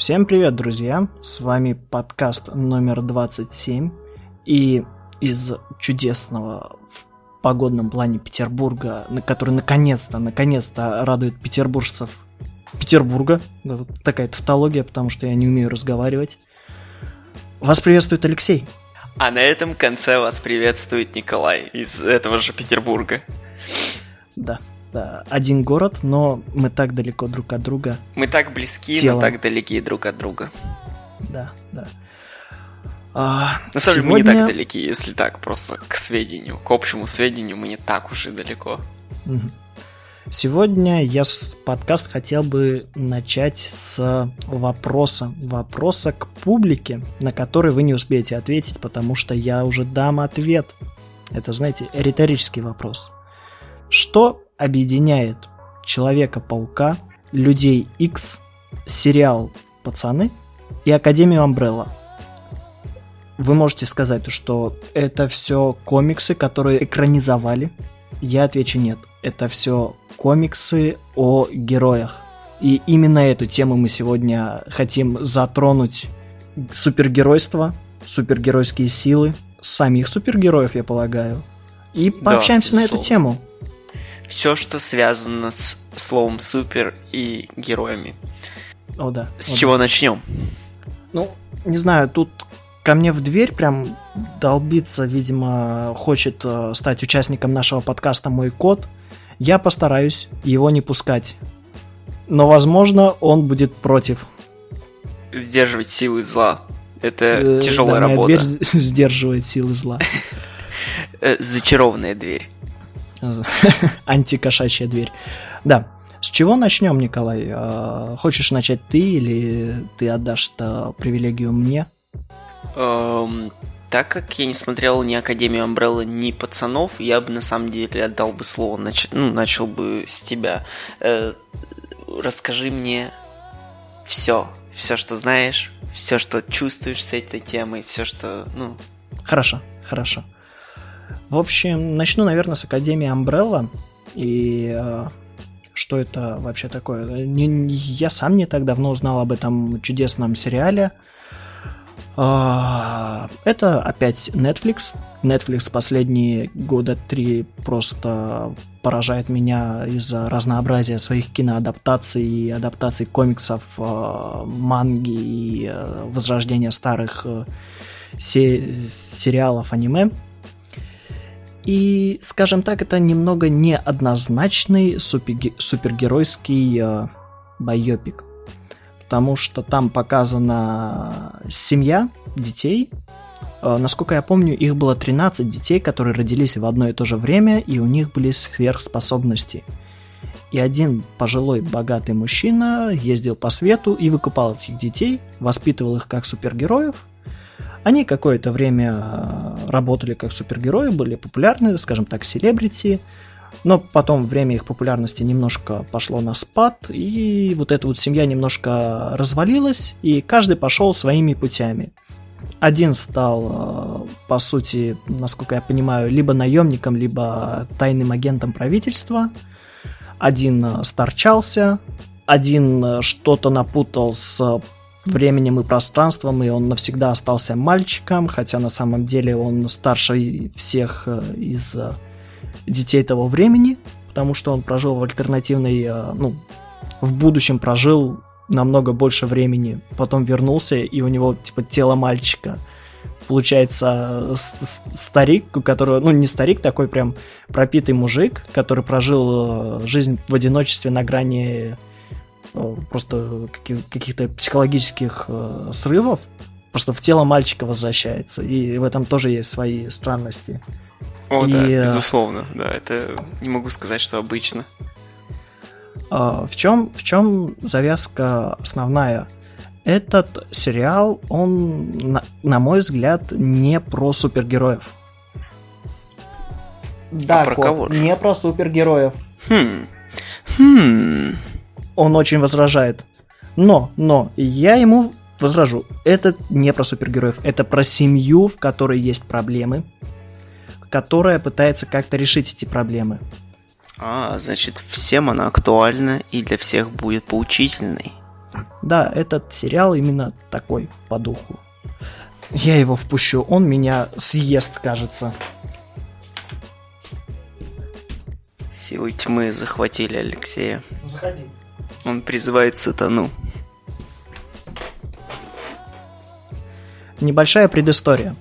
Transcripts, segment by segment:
Всем привет, друзья! С вами подкаст номер 27. И из чудесного в погодном плане Петербурга, на который наконец-то, наконец-то радует петербуржцев Петербурга. Да, вот такая тавтология, потому что я не умею разговаривать. Вас приветствует Алексей. А на этом конце вас приветствует Николай из этого же Петербурга. Да, да, один город, но мы так далеко друг от друга. Мы так близки, Телом. но так далеки друг от друга. Да, да. А, На самом деле мы сегодня- не так далеки, если так, просто к сведению, к общему сведению мы не так уж и далеко. Сегодня я подкаст хотел бы начать с вопроса. Вопроса к публике, на который вы не успеете ответить, потому что я уже дам ответ. Это, знаете, риторический вопрос. Что объединяет Человека-паука, Людей X, сериал «Пацаны» и Академию Амбрелла? Вы можете сказать, что это все комиксы, которые экранизовали, я отвечу нет. Это все комиксы о героях. И именно эту тему мы сегодня хотим затронуть. Супергеройство, супергеройские силы, самих супергероев, я полагаю. И пообщаемся на эту тему. Все, что связано с словом супер и героями. О, да. С о, чего начнем? да. Ну, не знаю, тут ко мне в дверь прям долбится, видимо, хочет э, стать участником нашего подкаста мой кот. Я постараюсь его не пускать. Но, возможно, он будет против. Сдерживать силы зла. Это Э, тяжелая да, работа. дверь сдерживает силы зла. Э, Зачарованная дверь. Антикошачья дверь. Да. С чего начнем, Николай? Э, Хочешь начать ты или ты отдашь привилегию мне? Эм, так как я не смотрел ни Академию Амбрелла, ни Пацанов, я бы на самом деле отдал бы слово, нач- ну, начал бы с тебя. Э, расскажи мне все, все, что знаешь, все, что чувствуешь с этой темой, все, что, ну, Хорошо, хорошо. В общем, начну, наверное, с Академии Umbrella. И э, что это вообще такое? Не- я сам не так давно узнал об этом чудесном сериале. А, Это опять Netflix. Netflix последние года три просто поражает меня из-за разнообразия своих киноадаптаций и адаптаций комиксов, э, манги и э, возрождения старых э, се- сериалов аниме. И, скажем так, это немного неоднозначный супергеройский э, байопик. Потому что там показана семья детей. Э, насколько я помню, их было 13 детей, которые родились в одно и то же время, и у них были сверхспособности. И один пожилой богатый мужчина ездил по свету и выкупал этих детей, воспитывал их как супергероев, они какое-то время э, работали как супергерои, были популярны, скажем так, селебрити, но потом время их популярности немножко пошло на спад, и вот эта вот семья немножко развалилась, и каждый пошел своими путями. Один стал, э, по сути, насколько я понимаю, либо наемником, либо тайным агентом правительства. Один э, старчался, один что-то напутал с временем и пространством, и он навсегда остался мальчиком, хотя на самом деле он старше всех э, из э, детей того времени, потому что он прожил в альтернативной, э, ну, в будущем прожил намного больше времени, потом вернулся, и у него, типа, тело мальчика. Получается, старик, у которого, ну, не старик, такой прям пропитый мужик, который прожил жизнь в одиночестве на грани просто каких- каких-то психологических э, срывов, просто в тело мальчика возвращается, и в этом тоже есть свои странности. о, И, да, э, безусловно, да, это не могу сказать, что обычно. А, В чем, в чем завязка основная? Этот сериал, он, на, на мой взгляд, не про супергероев. Да, А про Кот, кого же? не про супергероев. Хм, хм, Он очень возражает. Но, но, я ему возражу. Это не про супергероев, это про семью, в которой есть проблемы, которая пытается как-то решить эти проблемы. А, значит, всем она актуальна и для всех будет поучительной. Да, этот сериал именно такой по духу. Я его впущу, он меня съест, кажется. Силы тьмы захватили Алексея. Заходи. Он призывает сатану. Небольшая предыстория.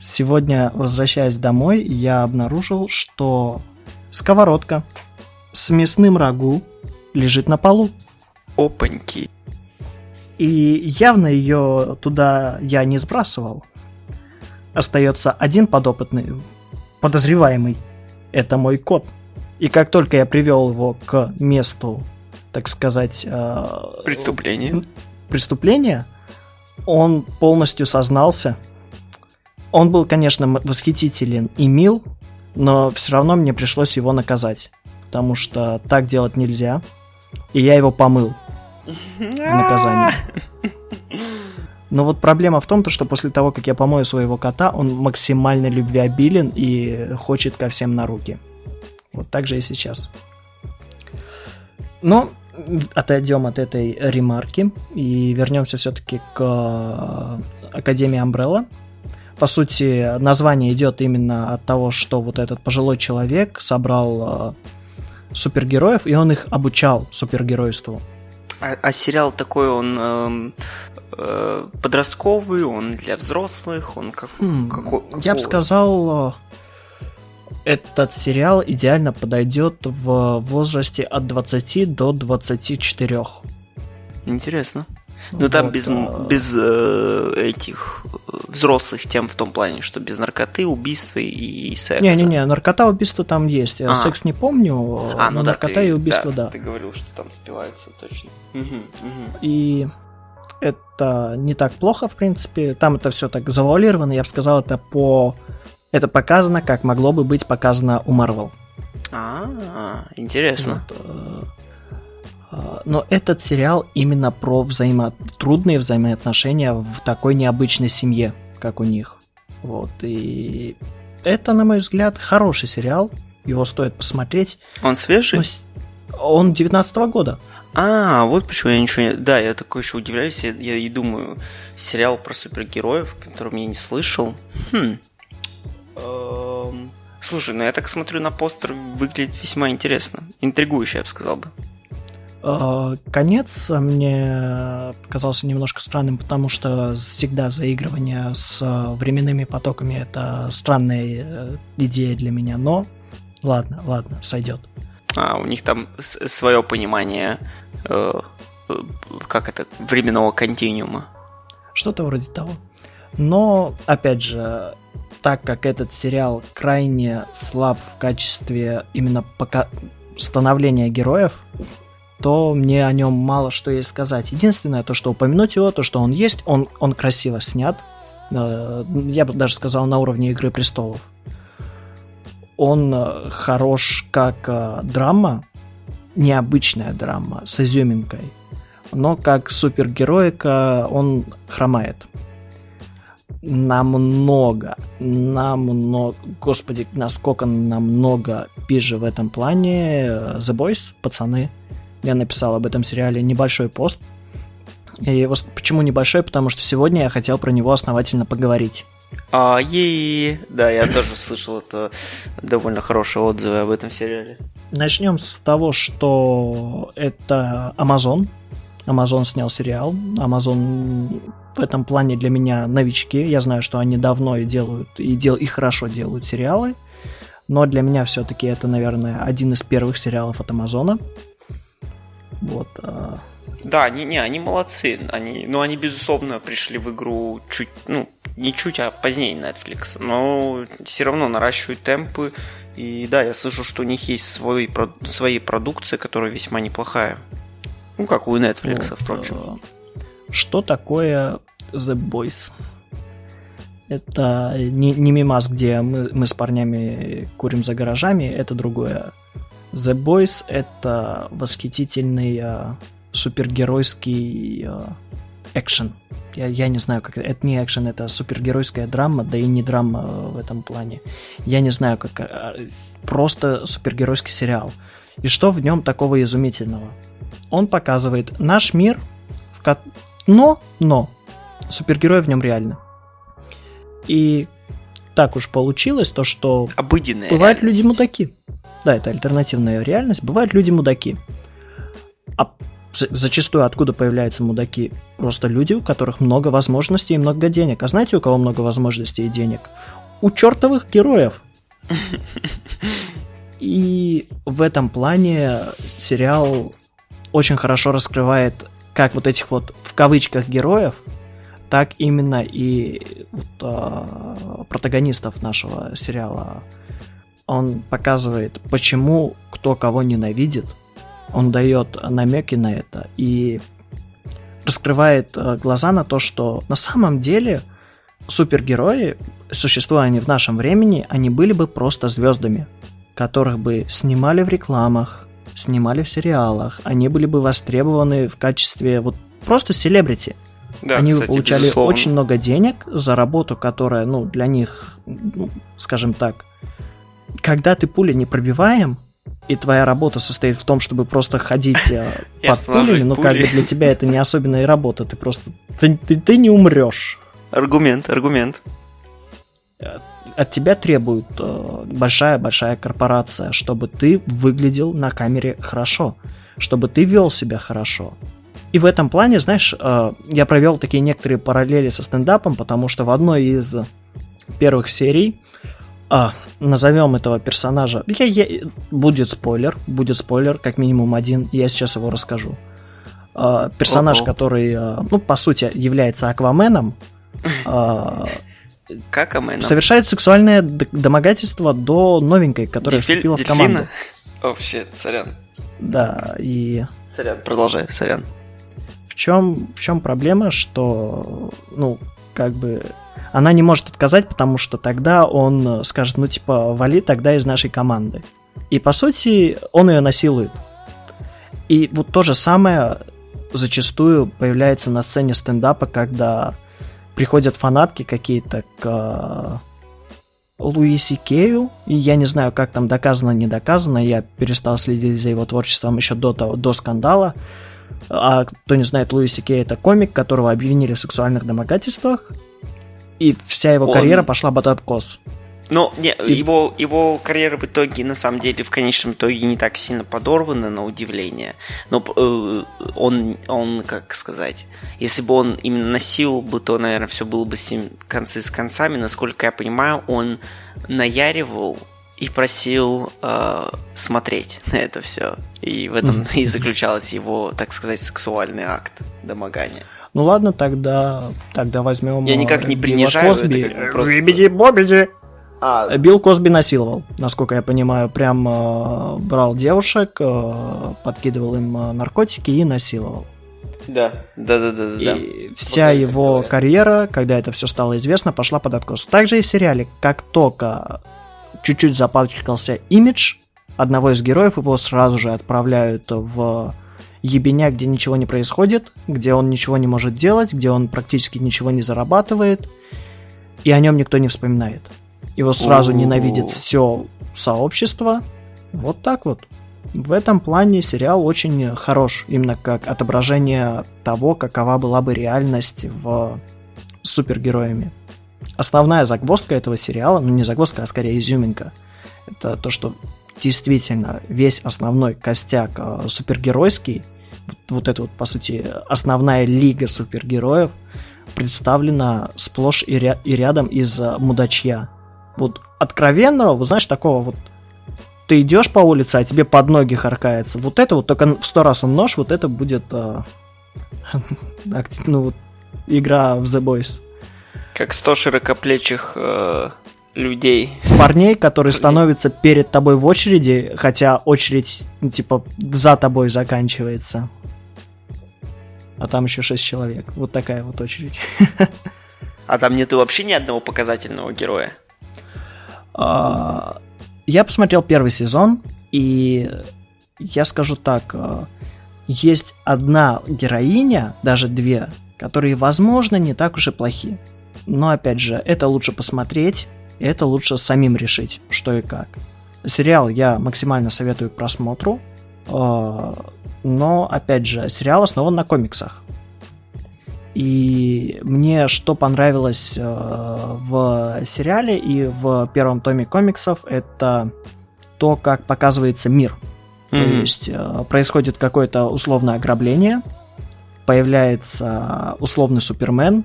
Сегодня, возвращаясь домой, я обнаружил, что сковородка с мясным рагу лежит на полу. Опаньки. И явно ее туда я не сбрасывал. Остается один подопытный, подозреваемый. Это мой кот. И как только я привел его к месту, так сказать... Э, Преступления. Преступления, он полностью сознался. Он был, конечно, восхитителен и мил, но все равно мне пришлось его наказать. Потому что так делать нельзя. И я его помыл в наказание. Но вот проблема в том, что после того, как я помою своего кота, он максимально любвеобилен и хочет ко всем на руки. Вот так же и сейчас. Но отойдем от этой ремарки и вернемся все-таки к э, Академии Umbrella. По сути, название идет именно от того, что вот этот пожилой человек собрал э, супергероев, и он их обучал супергеройству. А, а сериал такой, он э, э, подростковый, он для взрослых, он как, хм, какой, Я бы сказал, этот сериал идеально подойдет в возрасте от 20 до 24. Интересно. Ну там вот, без, а... без э, этих э, взрослых тем в том плане, что без наркоты, убийства и секса. Не-не-не, наркота, убийство там есть. А. Секс не помню, а, ну наркота да, ты, и убийство, да, да. Ты говорил, что там спивается, точно. Угу, угу. И это не так плохо, в принципе. Там это все так завуалировано, я бы сказал, это по... Это показано, как могло бы быть показано у Марвел. А, интересно. Вот, э, а, но этот сериал именно про взаимо... трудные взаимоотношения в такой необычной семье, как у них. Вот, и это, на мой взгляд, хороший сериал, его стоит посмотреть. Он свежий? Он 19 -го года. А, вот почему я ничего не... Да, я такой еще удивляюсь, я, я и думаю, сериал про супергероев, которым я не слышал. Хм. Эм... Слушай, ну я так смотрю на постер, выглядит весьма интересно. Интригующе, я бы сказал бы. А, конец мне показался немножко странным, потому что всегда заигрывание с временными потоками это странная э, идея для меня, но ладно, ладно, сойдет. А, у них там свое понимание, э, э, как это, временного континуума. Что-то вроде того. Но, опять же, так как этот сериал крайне слаб в качестве именно пока становления героев, то мне о нем мало что есть сказать. Единственное, то, что упомянуть его, то, что он есть, он, он красиво снят. Э, я бы даже сказал, на уровне Игры престолов. Он э, хорош как э, драма, необычная драма с изюминкой. Но как супергероика он хромает. Намного, намного, господи, насколько намного пизже в этом плане The Boys, пацаны, я написал об этом сериале небольшой пост. И его, почему небольшой? Потому что сегодня я хотел про него основательно поговорить. А, ей, да, я тоже слышал это довольно хорошие отзывы об этом сериале. Начнем с того, что это Amazon. Amazon снял сериал. Amazon в этом плане для меня новички. Я знаю, что они давно и делают, и, дел, и хорошо делают сериалы. Но для меня все-таки это, наверное, один из первых сериалов от Амазона. Вот. А... Да, они, не, они молодцы. Они, ну, они, безусловно, пришли в игру чуть, ну, не чуть, а позднее Netflix. Но все равно наращивают темпы. И да, я слышу, что у них есть свой, свои продукции, которая весьма неплохая. Ну, как у Netflix, вот, впрочем. А, что такое The Boys? Это не, не мимас, где мы, мы с парнями курим за гаражами, это другое. The Boys это восхитительный э, супергеройский э, экшен. Я, я не знаю, как это не экшен, это супергеройская драма, да и не драма э, в этом плане. Я не знаю, как просто супергеройский сериал. И что в нем такого изумительного? Он показывает наш мир, в ко... но, но, супергерои в нем реально. И так уж получилось, то что Обыденная бывают реальность. люди мудаки. Да, это альтернативная реальность. Бывают люди мудаки. А за- зачастую откуда появляются мудаки? Просто люди, у которых много возможностей и много денег. А знаете, у кого много возможностей и денег? У чертовых героев. И в этом плане сериал очень хорошо раскрывает как вот этих вот в кавычках героев, так именно и вот, а, протагонистов нашего сериала. Он показывает, почему кто кого ненавидит. Он дает намеки на это и раскрывает э, глаза на то, что на самом деле супергерои, существуя они в нашем времени, они были бы просто звездами, которых бы снимали в рекламах, снимали в сериалах, они были бы востребованы в качестве вот просто селебрити. Да, Они кстати, получали безусловно. очень много денег за работу, которая, ну, для них, ну, скажем так, когда ты пуля не пробиваем, и твоя работа состоит в том, чтобы просто ходить э, под пулями, ну, как пули. бы для тебя это не особенная работа, ты просто, ты, ты, ты не умрешь. Аргумент, аргумент. От тебя требует э, большая-большая корпорация, чтобы ты выглядел на камере хорошо, чтобы ты вел себя хорошо. И в этом плане, знаешь, э, я провел такие некоторые параллели со стендапом, потому что в одной из первых серий а, назовем этого персонажа. Я, я- будет спойлер, будет спойлер, как минимум один, я сейчас его расскажу. А, персонаж, Ого. который, а, ну, по сути, является Акваменом, а, Как Амен? совершает сексуальное домогательство до новенькой, которая вступила в команду. О, щет, сорян. Да, и Сорян, продолжай, сорян. в чем, в чем проблема, что, ну, как бы, она не может отказать, потому что тогда он э, скажет, ну, типа, вали тогда из нашей команды. И, по сути, он ее насилует. И вот то же самое зачастую появляется на сцене стендапа, когда приходят фанатки какие-то к э, Луиси Кею, и я не знаю, как там доказано, не доказано, я перестал следить за его творчеством еще до, того, до скандала, а кто не знает, Луиси Кей это комик, которого обвинили в сексуальных домогательствах, и вся его Он- карьера пошла под откос. Но не, И- его, его карьера в итоге, на самом деле, в конечном итоге не так сильно подорвана, на удивление. Но э, он, он, как сказать, если бы он именно насиловал бы, то, наверное, все было бы с ним концы с концами. Насколько я понимаю, он наяривал и просил э, смотреть на это все. И в этом и заключался его, так сказать, сексуальный акт домогания. Ну ладно, тогда, тогда возьмем... Я никак не э, Билла принижаю, это Косби. как бы просто- Бибиди-бобиди. А, Билл Косби насиловал, насколько я понимаю, прям э, брал девушек, э, подкидывал им э, наркотики и насиловал. да, да, да, да, да. И вся Вот его говорят. карьера, когда это все стало известно, пошла под откос. Также и в сериале, как только чуть-чуть запачкался имидж одного из героев, его сразу же отправляют в ебеня, где ничего не происходит, где он ничего не может делать, где он практически ничего не зарабатывает, и о нем никто не вспоминает. Его сразу ненавидит все сообщество. Вот так вот. В этом плане сериал очень хорош, именно как отображение того, какова была бы реальность в с супергероями. Основная загвоздка этого сериала, ну не загвоздка, а скорее изюминка, это то, что действительно весь основной костяк э, супергеройский, вот, вот эта вот, по сути, основная лига супергероев, представлена сплошь и, ря- и рядом из э, мудачья. Вот откровенного, вот знаешь, такого вот ты идешь по улице, а тебе под ноги харкается. Вот это вот только в сто раз умножь, вот это будет э, акти- ну, вот, игра в The Boys. Как 100 широкоплечих э, людей. Парней, которые становятся перед тобой в очереди, хотя очередь, ну, типа, за тобой заканчивается. А там еще шесть человек. Вот такая вот очередь. А там нету вообще ни одного показательного героя. А, Я посмотрел первый сезон, и я скажу так, а, есть одна героиня, даже две, которые, возможно, не так уж и плохи. Но, опять же, это лучше посмотреть, и это лучше самим решить, что и как. Сериал я максимально советую к просмотру. А, но, опять же, сериал основан на комиксах. И мне что понравилось э, в сериале и в первом томе комиксов, это то, как показывается мир. Mm-hmm. То есть э, происходит какое-то условное ограбление, появляется условный Супермен,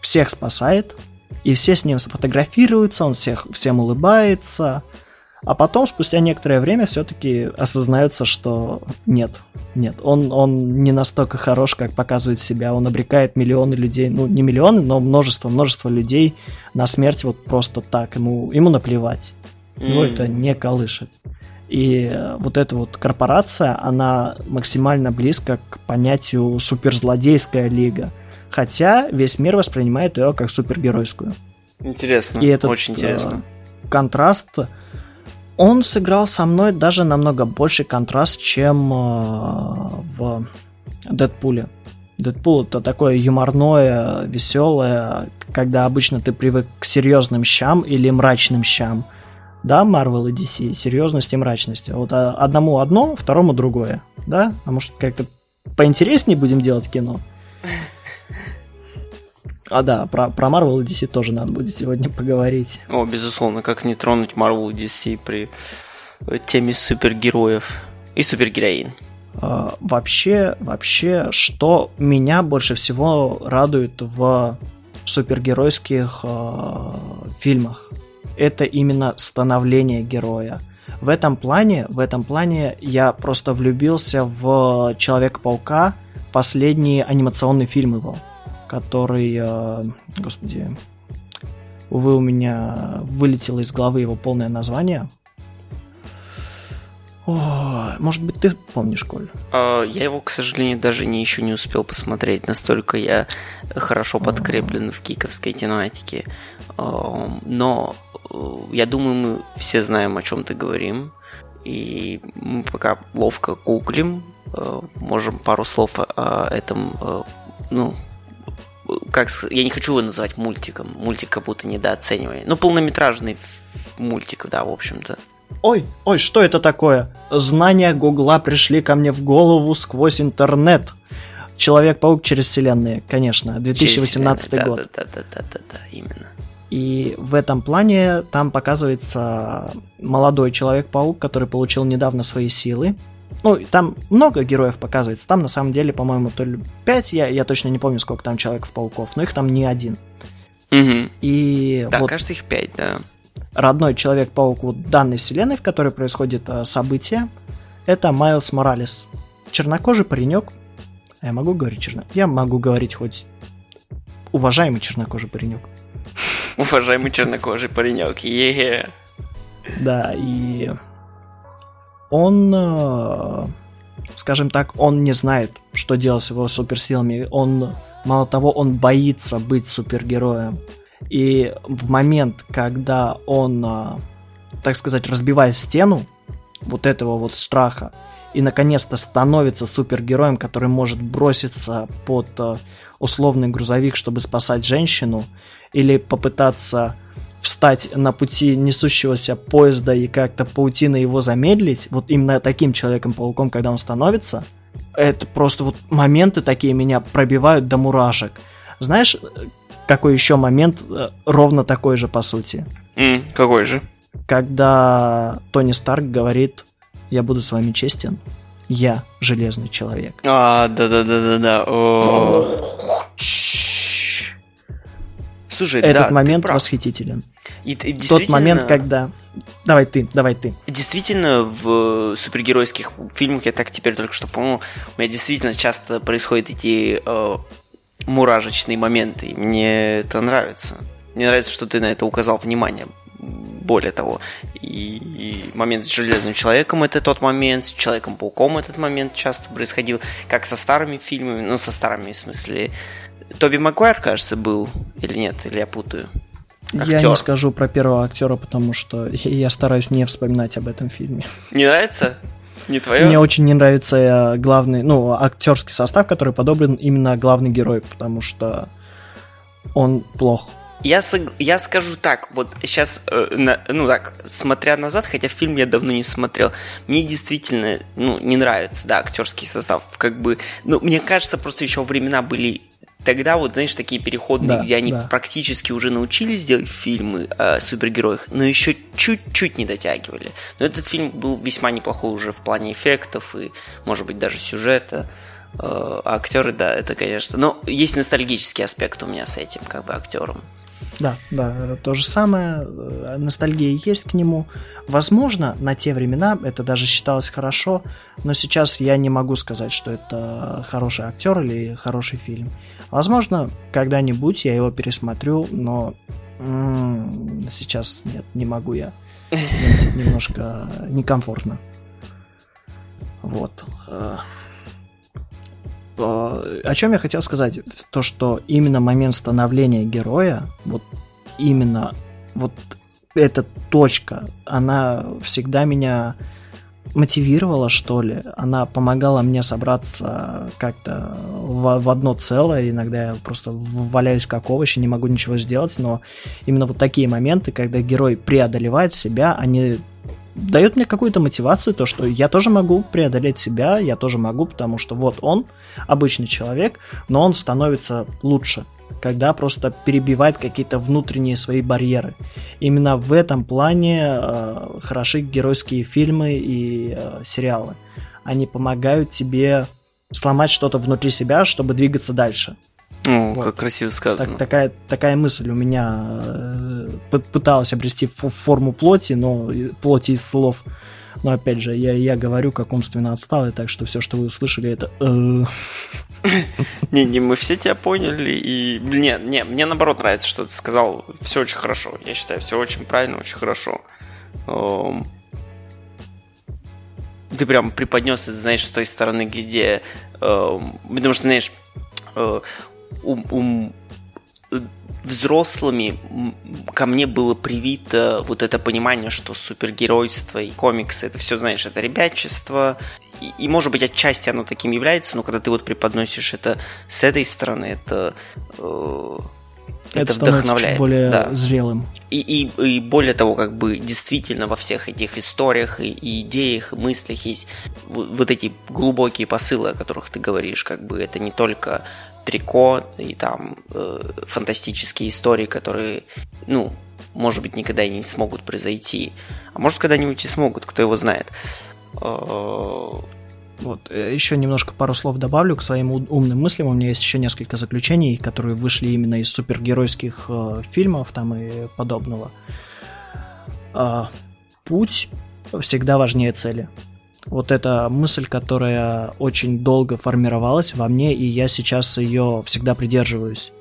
всех спасает, и все с ним сфотографируются, он всех, всем улыбается, а потом, спустя некоторое время, все-таки осознается, что нет, нет, он, он не настолько хорош, как показывает себя. Он обрекает миллионы людей, ну, не миллионы, но множество, множество людей на смерть вот просто так. Ему, ему наплевать. Его mm. это не колышет. И э, вот эта вот корпорация, она максимально близко к понятию суперзлодейская лига. Хотя весь мир воспринимает ее как супергеройскую. Интересно, и этот, очень интересно. Э, контраст он сыграл со мной даже намного больше контраст, чем э, в Дэдпуле. Дэдпул это такое юморное, веселое, когда обычно ты привык к серьезным щам или мрачным щам. Да, Marvel и DC, серьезность и мрачность. Вот а, одному одно, второму другое. Да? А может как-то поинтереснее будем делать кино? А да, про, про Marvel и DC тоже надо будет сегодня поговорить. О, безусловно, как не тронуть Marvel и DC при теме супергероев и супергероин. А, вообще, вообще, что меня больше всего радует в супергеройских а, фильмах, это именно становление героя. В этом плане, в этом плане я просто влюбился в Человека-паука, последний анимационный фильм его который, э, господи, увы, у меня вылетело из головы его полное название. О, может быть, ты помнишь, Коль? А, я его, к сожалению, даже не еще не успел посмотреть. Настолько я хорошо подкреплен в киковской тематике. А, но э, я думаю, мы все знаем, о чем ты говорим. И мы пока ловко гуглим, э, можем пару слов о этом ну, как я не хочу его называть мультиком, мультик как будто недооценивали. Ну, полнометражный мультик, да, в общем-то. Ой, ой, что это такое? Знания Гугла пришли ко мне в голову сквозь интернет. Человек-паук через вселенные, конечно, 2018 через год. Да, да, да, да, да, да, именно. И в этом плане там показывается молодой Человек-паук, который получил недавно свои силы. Ну, там много героев показывается. Там, на самом деле, по-моему, то ли 5, я, я точно не помню, сколько там Человеков-пауков, но их там не один. Угу. И да, вот кажется, их 5, да. Родной Человек-паук вот данной вселенной, в которой происходит э, событие, это Майлз Моралес. Чернокожий паренек. Я могу говорить черно... Я могу говорить хоть уважаемый чернокожий паренек. Уважаемый чернокожий паренек, е Да, и он, э, скажем так, он не знает, что делать с его суперсилами. Он, мало того, он боится быть супергероем. И в момент, когда он, э, так сказать, разбивает стену вот этого вот страха, и наконец-то становится супергероем, который может броситься под э, условный грузовик, чтобы спасать женщину, или попытаться встать на пути несущегося поезда и как-то паутина его замедлить, вот именно таким человеком-пауком, когда он становится, это просто вот моменты такие меня пробивают до мурашек. Знаешь, какой еще момент э, ровно такой же по сути? Mm, какой же? Когда Тони Старк говорит, я буду с вами честен, я железный человек. А, да-да-да-да-да. Слушай, Этот да, момент восхитителен. И, и Тот момент, когда... Давай ты, давай ты. Действительно, в супергеройских фильмах, я так теперь только что понял, у меня действительно часто происходят эти э, муражечные моменты, и мне это нравится. Мне нравится, что ты на это указал внимание. Более того, и, и момент с Железным Человеком это тот момент, с Человеком-пауком этот момент часто происходил, как со старыми фильмами, ну, со старыми, в смысле, Тоби Маквайр, кажется, был, или нет, или я путаю? Актер. Я не скажу про первого актера, потому что я стараюсь не вспоминать об этом фильме. Не нравится? Не твое? Мне очень не нравится э, главный, ну, актерский состав, который подобран именно главный герой, потому что он плох. Я, сог... я скажу так, вот сейчас, э, на, ну так, смотря назад, хотя фильм я давно не смотрел, мне действительно, ну, не нравится, да, актерский состав, как бы, ну, мне кажется, просто еще времена были тогда вот, знаешь, такие переходные, да, где они да. практически уже научились делать фильмы о супергероях, но еще чуть-чуть не дотягивали. Но этот фильм был весьма неплохой уже в плане эффектов и, может быть, даже сюжета. А актеры, да, это, конечно. Но есть ностальгический аспект у меня с этим, как бы, актером. Да, да, то же самое, э, ностальгия есть к нему. Возможно, на те времена это даже считалось хорошо, но сейчас я не могу сказать, что это хороший актер или хороший фильм. Возможно, когда-нибудь я его пересмотрю, но м-м, сейчас нет, не могу я. Немножко некомфортно. Вот. Э, о чем я хотел сказать? То, что именно момент становления героя, вот именно вот эта точка, она всегда меня мотивировала, что ли. Она помогала мне собраться как-то в, в одно целое. Иногда я просто валяюсь как овощи, не могу ничего сделать, но именно вот такие моменты, когда герой преодолевает себя, они дает мне какую-то мотивацию, то, что я тоже могу преодолеть себя, я тоже могу, потому что вот он, обычный человек, но он становится лучше, когда просто перебивает какие-то внутренние свои барьеры. Именно в этом плане э, хороши геройские фильмы и э, сериалы. Они помогают тебе сломать что-то внутри себя, чтобы двигаться дальше. О, вот. как красиво сказано. Так, такая, такая мысль у меня э, пыталась обрести форму плоти, но плоти из слов. Но опять же, я, я говорю как умственно отсталый, так что все, что вы услышали, это... Э. Не, не, мы все тебя поняли, и... Не, не, мне наоборот нравится, что ты сказал. Все очень хорошо. Я считаю, все очень правильно, очень хорошо. Ты прям преподнес это, знаешь, с той стороны, где... Потому что, знаешь, э, у, у, взрослыми ко мне было привито вот это понимание, что супергеройство и комиксы, это все, знаешь, это ребячество, и, и, может быть, отчасти оно таким является, но когда ты вот преподносишь это с этой стороны, это... Э, это, это вдохновляет. Чуть более да. зрелым. И, и, и более того, как бы действительно во всех этих историях и, и идеях, и мыслях есть вот, вот эти глубокие посылы, о которых ты говоришь, как бы это не только трико и там э, фантастические истории, которые, ну, может быть, никогда и не смогут произойти. А может, когда-нибудь и смогут, кто его знает. Э, вот, э, еще немножко пару слов добавлю к своим умным мыслям. У меня есть еще несколько заключений, которые вышли именно из супергеройских э, фильмов там и подобного. Э, путь всегда важнее цели. Вот эта мысль, которая очень долго формировалась во мне, и я сейчас ее всегда придерживаюсь.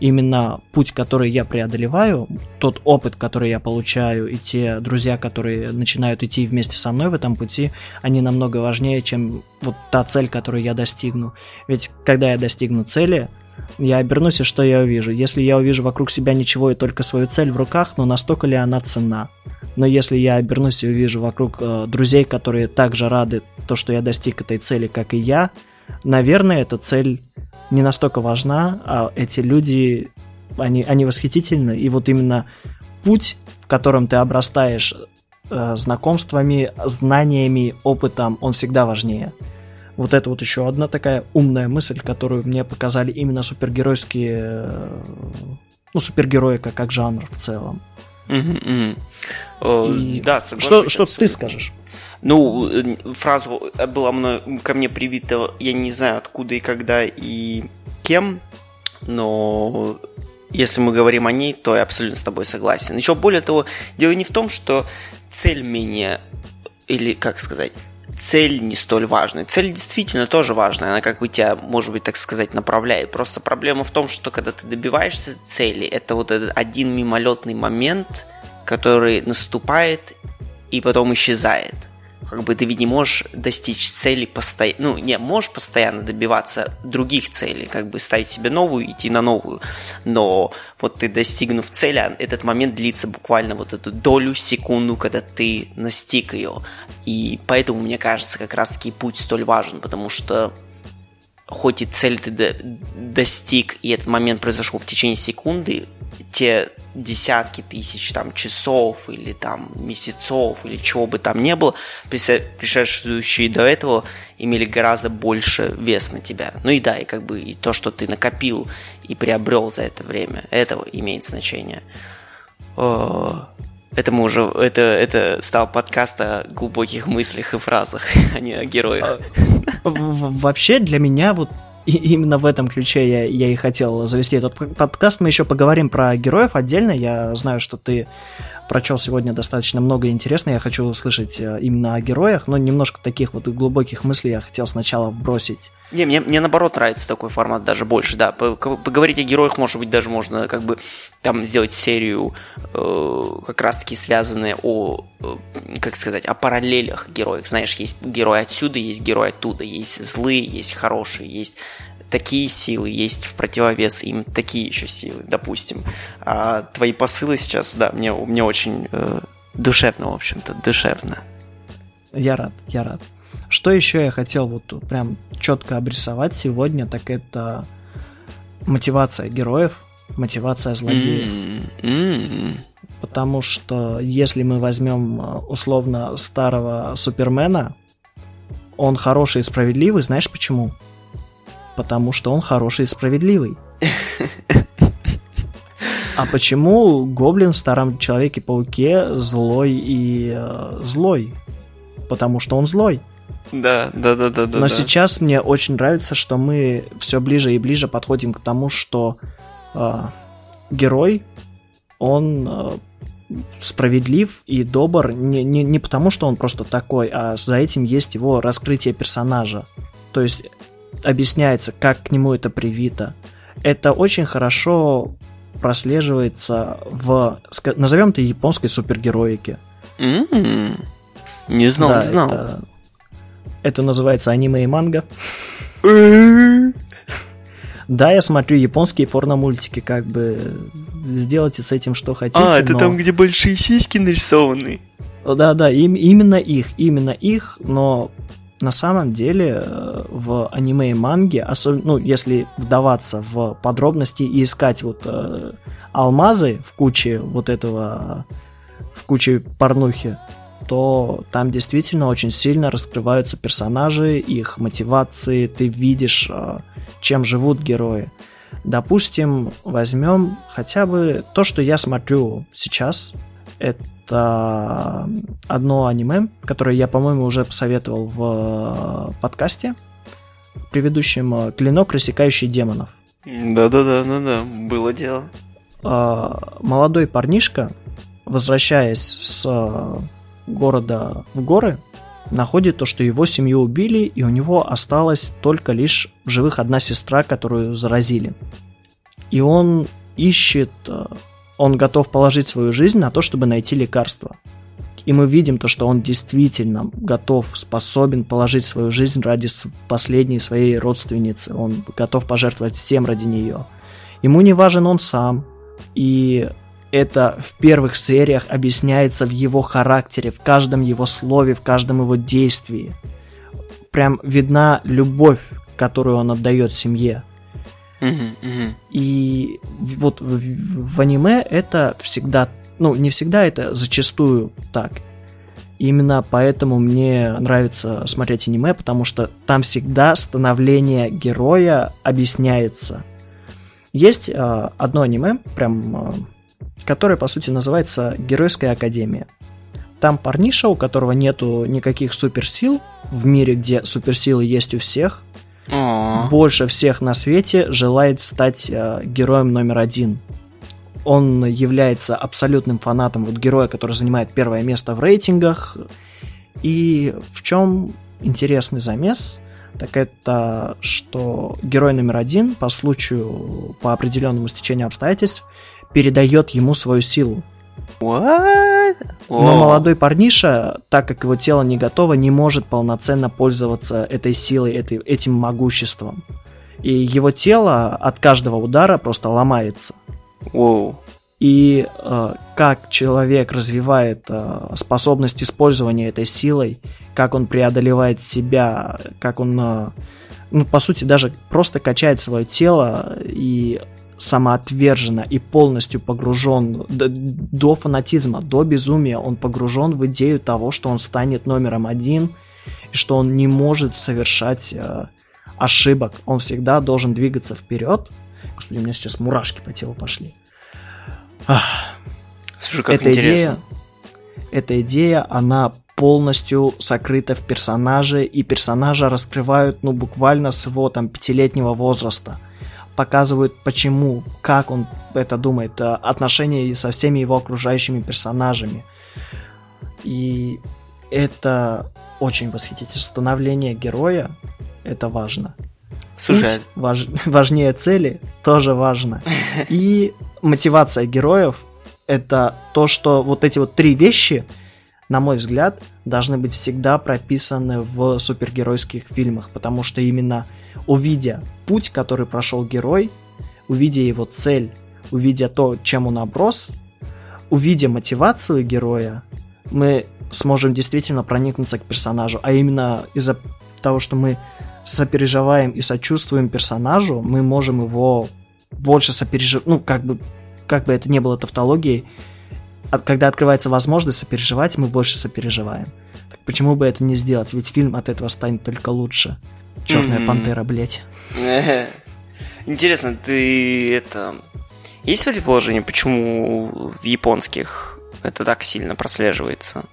Именно путь, который я преодолеваю, тот опыт, который я получаю, и те друзья, которые начинают идти вместе со мной в этом пути, они намного важнее, чем вот та цель, которую я достигну. Ведь когда я достигну цели, я обернусь, и что я увижу? Если я увижу вокруг себя ничего и только свою цель в руках, ну настолько ли она ценна? Но если я обернусь и увижу вокруг э, друзей, которые также рады то, что я достиг этой цели, как и я, наверное, эта цель не настолько важна, а эти люди, они, они восхитительны. И вот именно путь, в котором ты обрастаешь э, знакомствами, знаниями, опытом, он всегда важнее. Вот это вот еще одна такая умная мысль, которую мне показали именно супергеройские, э, ну, супергерои как, жанр в целом. И да, Что, что ты скажешь? Ну, э, фразу была мной, ко мне привита, я не знаю откуда и когда и кем, но если мы говорим о ней, то я абсолютно с тобой согласен. Еще более того, дело не в том, что цель менее, или как сказать, цель не столь важная. Цель действительно тоже важная, она как бы тебя, может быть, так сказать, направляет. Просто проблема в том, что когда ты добиваешься цели, это вот этот один мимолетный момент, который наступает и потом исчезает как бы ты ведь не можешь достичь цели постоянно, ну, не, можешь постоянно добиваться других целей, как бы ставить себе новую, идти на новую, но вот ты достигнув цели, а этот момент длится буквально вот эту долю секунду, когда ты настиг ее, и поэтому, мне кажется, как раз-таки путь столь важен, потому что хоть и цель ты достиг, и этот момент произошел в течение секунды, те десятки тысяч там часов или там месяцев или чего бы там не было, предшествующие до этого, имели гораздо больше вес на тебя. Ну и да, и как бы и то, что ты накопил и приобрел за это время, этого имеет значение. Это мы уже, это, это стал подкаст о глубоких мыслях и фразах, а не о героях. Вообще для меня вот и именно в этом ключе я, я и хотел завести этот подкаст. Мы еще поговорим про героев отдельно. Я знаю, что ты прочел сегодня достаточно много интересного. Я хочу услышать э, именно о героях, но немножко таких вот глубоких мыслей я хотел сначала вбросить. Не, мне, мне наоборот нравится такой формат даже больше, да. Поговорить о героях, может быть, даже можно как бы там сделать серию э, как раз-таки связанные о, э, как сказать, о параллелях героев. Знаешь, есть герой отсюда, есть герой оттуда, есть злые, есть хорошие, есть такие силы, есть в противовес им такие еще силы, допустим. А твои посылы сейчас, да, мне, мне очень э, душевно, в общем-то, душевно. Я рад, я рад. Что еще я хотел вот прям четко обрисовать сегодня, так это мотивация героев, мотивация злодеев. Mm-hmm. Потому что если мы возьмем э, условно старого Супермена, он хороший и справедливый, знаешь почему? потому что он хороший и справедливый. А почему Гоблин в Старом Человеке-пауке злой и э, злой? Потому что он злой. Да, да, да, да. Но да. сейчас мне очень нравится, что мы все ближе и ближе подходим к тому, что э, герой, он э, справедлив и добр не, не, не потому, что он просто такой, а за этим есть его раскрытие персонажа. То есть объясняется, как к нему это привито. Это очень хорошо прослеживается в, назовем это японской супергероике. Mm-hmm. Не знал, да, не знал. Это, это называется аниме и манга. да, я смотрю японские порно-мультики, как бы сделайте с этим что хотите. А, это но... там, где большие сиськи нарисованы. Да, да, им, именно их, именно их, но на самом деле э, в аниме и манге, особенно, ну, если вдаваться в подробности и искать вот э, алмазы в куче вот этого, в куче порнухи, то там действительно очень сильно раскрываются персонажи, их мотивации, ты видишь, э, чем живут герои. Допустим, возьмем хотя бы то, что я смотрю сейчас, это это одно аниме, которое я, по-моему, уже посоветовал в э, подкасте предыдущем э, «Клинок, рассекающий демонов». Да-да-да-да-да, было дело. Молодой парнишка, возвращаясь с э, города в горы, находит то, что его семью убили, и у него осталась только лишь в живых одна сестра, которую заразили. И он ищет он готов положить свою жизнь на то, чтобы найти лекарство. И мы видим то, что он действительно готов, способен положить свою жизнь ради последней своей родственницы. Он готов пожертвовать всем ради нее. Ему не важен он сам. И это в первых сериях объясняется в его характере, в каждом его слове, в каждом его действии. Прям видна любовь, которую он отдает семье. И вот в, в аниме это всегда, ну не всегда, это зачастую так. именно поэтому мне нравится смотреть аниме, потому что там всегда становление героя объясняется. Есть э, одно аниме, прям, которое по сути называется Геройская Академия. Там парниша, у которого нету никаких суперсил в мире, где суперсилы есть у всех, а. больше всех на свете желает стать э, героем номер один. Он является абсолютным фанатом вот героя, который занимает первое место в рейтингах. И в чем интересный замес? Так это, что герой номер один по случаю, по определенному стечению обстоятельств, передает ему свою силу. What? Но молодой парниша, так как его тело не готово, не может полноценно пользоваться этой силой, этой, этим могуществом. И его тело от каждого удара просто ломается. Wow. И э, как человек развивает э, способность использования этой силой, как он преодолевает себя, как он, э, ну, по сути, даже просто качает свое тело и самоотверженно и полностью погружен до, до фанатизма, до безумия. Он погружен в идею того, что он станет номером один, и что он не может совершать э, ошибок. Он всегда должен двигаться вперед. Господи, у меня сейчас мурашки по телу пошли. Ах. Слушай, как эта интересно. идея, эта идея, она полностью сокрыта в персонаже, и персонажа раскрывают, ну, буквально с его там пятилетнего возраста. Показывают, почему, как он это думает, э, отношения со всеми его окружающими персонажами. И это очень восхитительно. Становление героя — это важно. Слушай, Путь важ- важнее цели тоже важно. И мотивация героев это то, что вот эти вот три вещи, на мой взгляд, должны быть всегда прописаны в супергеройских фильмах, потому что именно увидя путь, который прошел герой, увидя его цель, увидя то, чем он оброс, увидя мотивацию героя, мы сможем действительно проникнуться к персонажу, а именно из-за того, что мы сопереживаем и сочувствуем персонажу, мы можем его больше сопереживать, ну, как бы, как бы это ни было тавтологией, от- когда открывается возможность сопереживать, мы больше сопереживаем. Так почему бы это не сделать? Ведь фильм от этого станет только лучше. Черная Мгм. пантера, блять. Интересно, ты это... Есть предположение, почему в японских это так сильно прослеживается?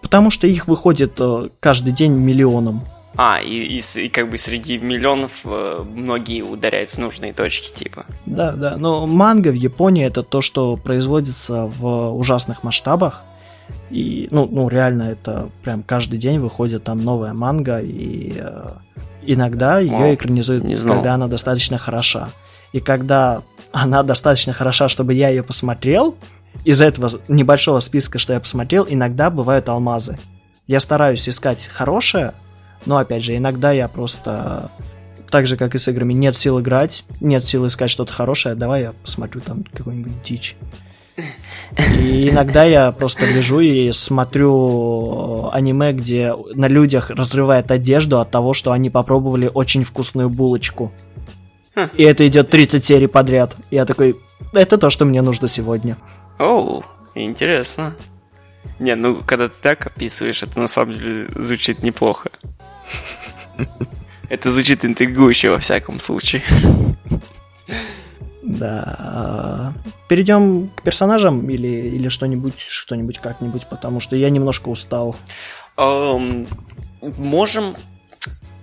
Потому что их выходит э, каждый день миллионом. А, и, и и как бы среди миллионов э, многие ударяют в нужные точки, типа. Да, да. Но манга в Японии это то, что производится в ужасных масштабах. И, ну, ну, реально, это прям каждый день выходит там новая манга, и э, иногда ее экранизуют, не знал. когда она достаточно хороша. И когда она достаточно хороша, чтобы я ее посмотрел, из этого небольшого списка, что я посмотрел, иногда бывают алмазы. Я стараюсь искать хорошее, но опять же, иногда я просто так же, как и с играми, нет сил играть, нет сил искать что-то хорошее, давай я посмотрю там какую-нибудь дичь. И иногда я просто лежу и смотрю аниме, где на людях разрывает одежду от того, что они попробовали очень вкусную булочку. И это идет 30 серий подряд. Я такой, это то, что мне нужно сегодня. Оу, интересно. Не, ну, когда ты так описываешь, это на самом деле звучит неплохо. Это звучит интригующе во всяком случае. Да. Перейдем к персонажам или, или что-нибудь, что-нибудь как-нибудь, потому что я немножко устал. Эм, можем...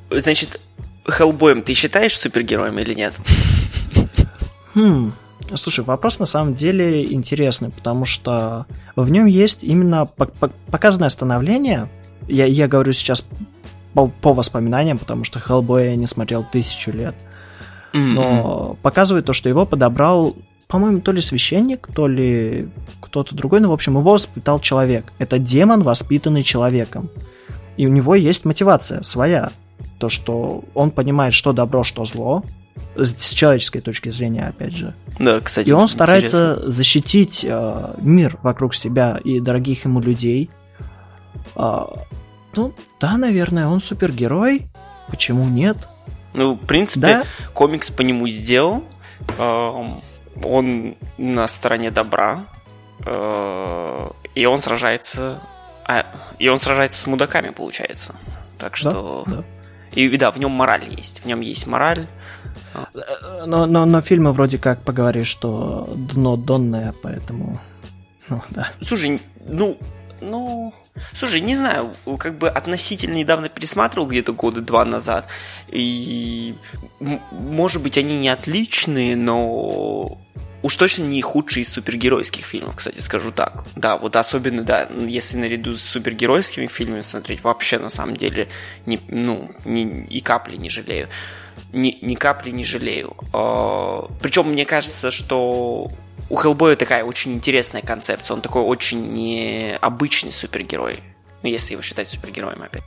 Значит, Хеллбоем ты считаешь супергероем или нет? Хм, слушай, вопрос на самом деле интересный, потому что в нем есть именно пок- пок- показанное становление. Я, я говорю сейчас по, по воспоминаниям, потому что Хеллбоя я не смотрел тысячу лет. Но показывает то, что его подобрал, по-моему, то ли священник, то ли кто-то другой. Ну, в общем, его воспитал человек. Это демон, воспитанный человеком. И у него есть мотивация своя. То, что он понимает, что добро, что зло. С с человеческой точки зрения, опять же. Да, кстати, И он интересно. старается защитить э, мир вокруг себя и дорогих ему людей. А, ну, да, наверное, он супергерой. Почему нет? Ну, в принципе, Да, комикс по нему сделал. Эм, Он на стороне добра. Э, И он сражается... а, И он сражается с мудаками, получается. Так что... да. И и да, в нем мораль есть. В нем есть мораль. Э, Но, но, но фильмы вроде как поговорили, что дно донное, поэтому... Ну, да. Слушай, ну... Ну... Слушай, не знаю, как бы относительно недавно пересматривал где-то года два назад, и может быть они не отличные, но уж точно не худшие из супергеройских фильмов, кстати, скажу так. Да, вот особенно, да, если наряду с супергеройскими фильмами смотреть, вообще на самом деле не, ну, ни, и капли не жалею. Ни, ни капли не жалею. Причем мне кажется, что у Хеллбоя такая очень интересная концепция. Он такой очень необычный супергерой. Ну, если его считать супергероем опять.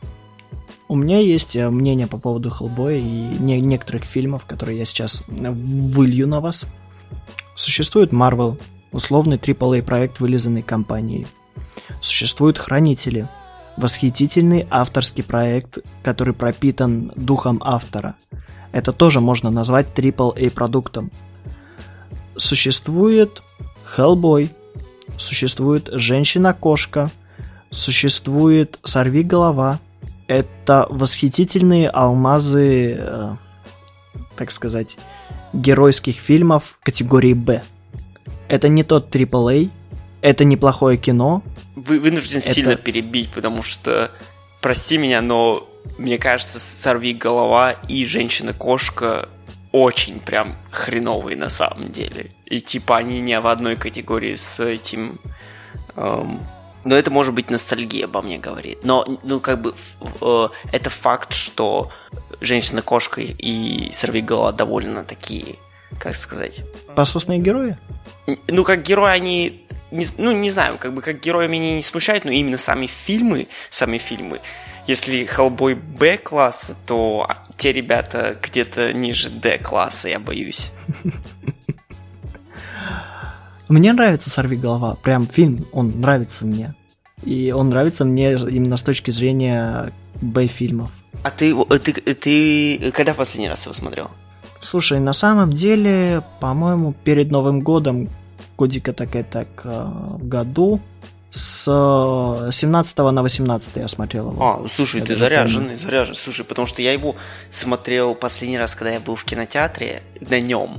У меня есть э, мнение по поводу Хеллбоя и не- некоторых фильмов, которые я сейчас вылью на вас. Существует Marvel, условный AAA проект, вылизанный компанией. Существуют Хранители, восхитительный авторский проект, который пропитан духом автора. Это тоже можно назвать AAA продуктом. Существует Хеллбой, существует Женщина-кошка, существует Сорви голова. Это восхитительные алмазы, э, так сказать, геройских фильмов категории Б. Это не тот AAA, это неплохое кино. Вы вынужден это... сильно перебить, потому что, прости меня, но мне кажется, «Сорви голова» и «Женщина-кошка» очень прям хреновые на самом деле. И типа они не в одной категории с этим... Эм, но это может быть ностальгия обо мне говорит. Но, ну, как бы, э, это факт, что женщина-кошка и сорвиголова довольно такие, как сказать... Послушные герои? Ну, как герои они... Не, ну, не знаю, как бы как герои меня не смущают, но именно сами фильмы, сами фильмы, если Хеллбой Б класса, то те ребята где-то ниже Д класса, я боюсь. Мне нравится «Сорви голова», прям фильм, он нравится мне. И он нравится мне именно с точки зрения Б-фильмов. А ты, ты, ты когда последний раз его смотрел? Слушай, на самом деле, по-моему, перед Новым годом, годика так и так в году, с 17 на 18 я смотрел его. А, слушай, я ты заряженный, помню. заряженный. Слушай, потому что я его смотрел последний раз, когда я был в кинотеатре, на нем.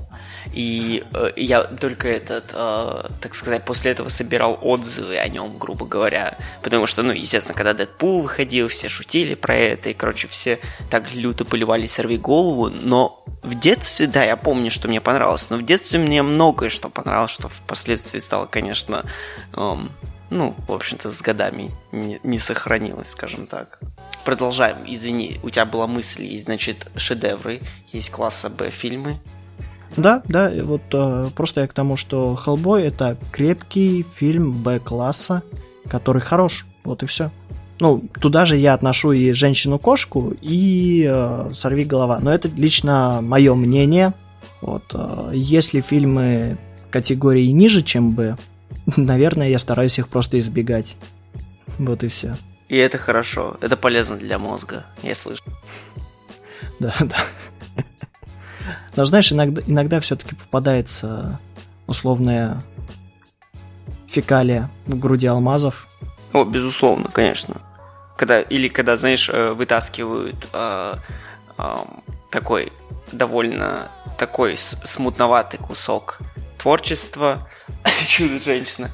И э, я только этот, э, так сказать, после этого собирал отзывы о нем, грубо говоря. Потому что, ну, естественно, когда Дэдпул выходил, все шутили про это, и, короче, все так люто поливали сорви голову. Но в детстве, да, я помню, что мне понравилось, но в детстве мне многое что понравилось, что впоследствии стало, конечно, эм, ну, в общем-то, с годами не, не сохранилось, скажем так. Продолжаем, извини, у тебя была мысль, есть, значит, шедевры, есть класса Б фильмы. Да, да, вот э, просто я к тому, что Хеллбой это крепкий фильм Б-класса, который хорош, вот и все. Ну, туда же я отношу и «Женщину-кошку», и э, «Сорви голова». Но это лично мое мнение. Вот, э, если фильмы категории ниже, чем «Б», наверное, я стараюсь их просто избегать. Вот и все. И это хорошо. Это полезно для мозга, я слышу. Да, да. Но знаешь, иногда, иногда все-таки попадается условная фекалия в груди алмазов. О, безусловно, конечно. Когда, или когда, знаешь, э, вытаскивают э, э, такой довольно такой смутноватый кусок творчества, Чудо-женщина.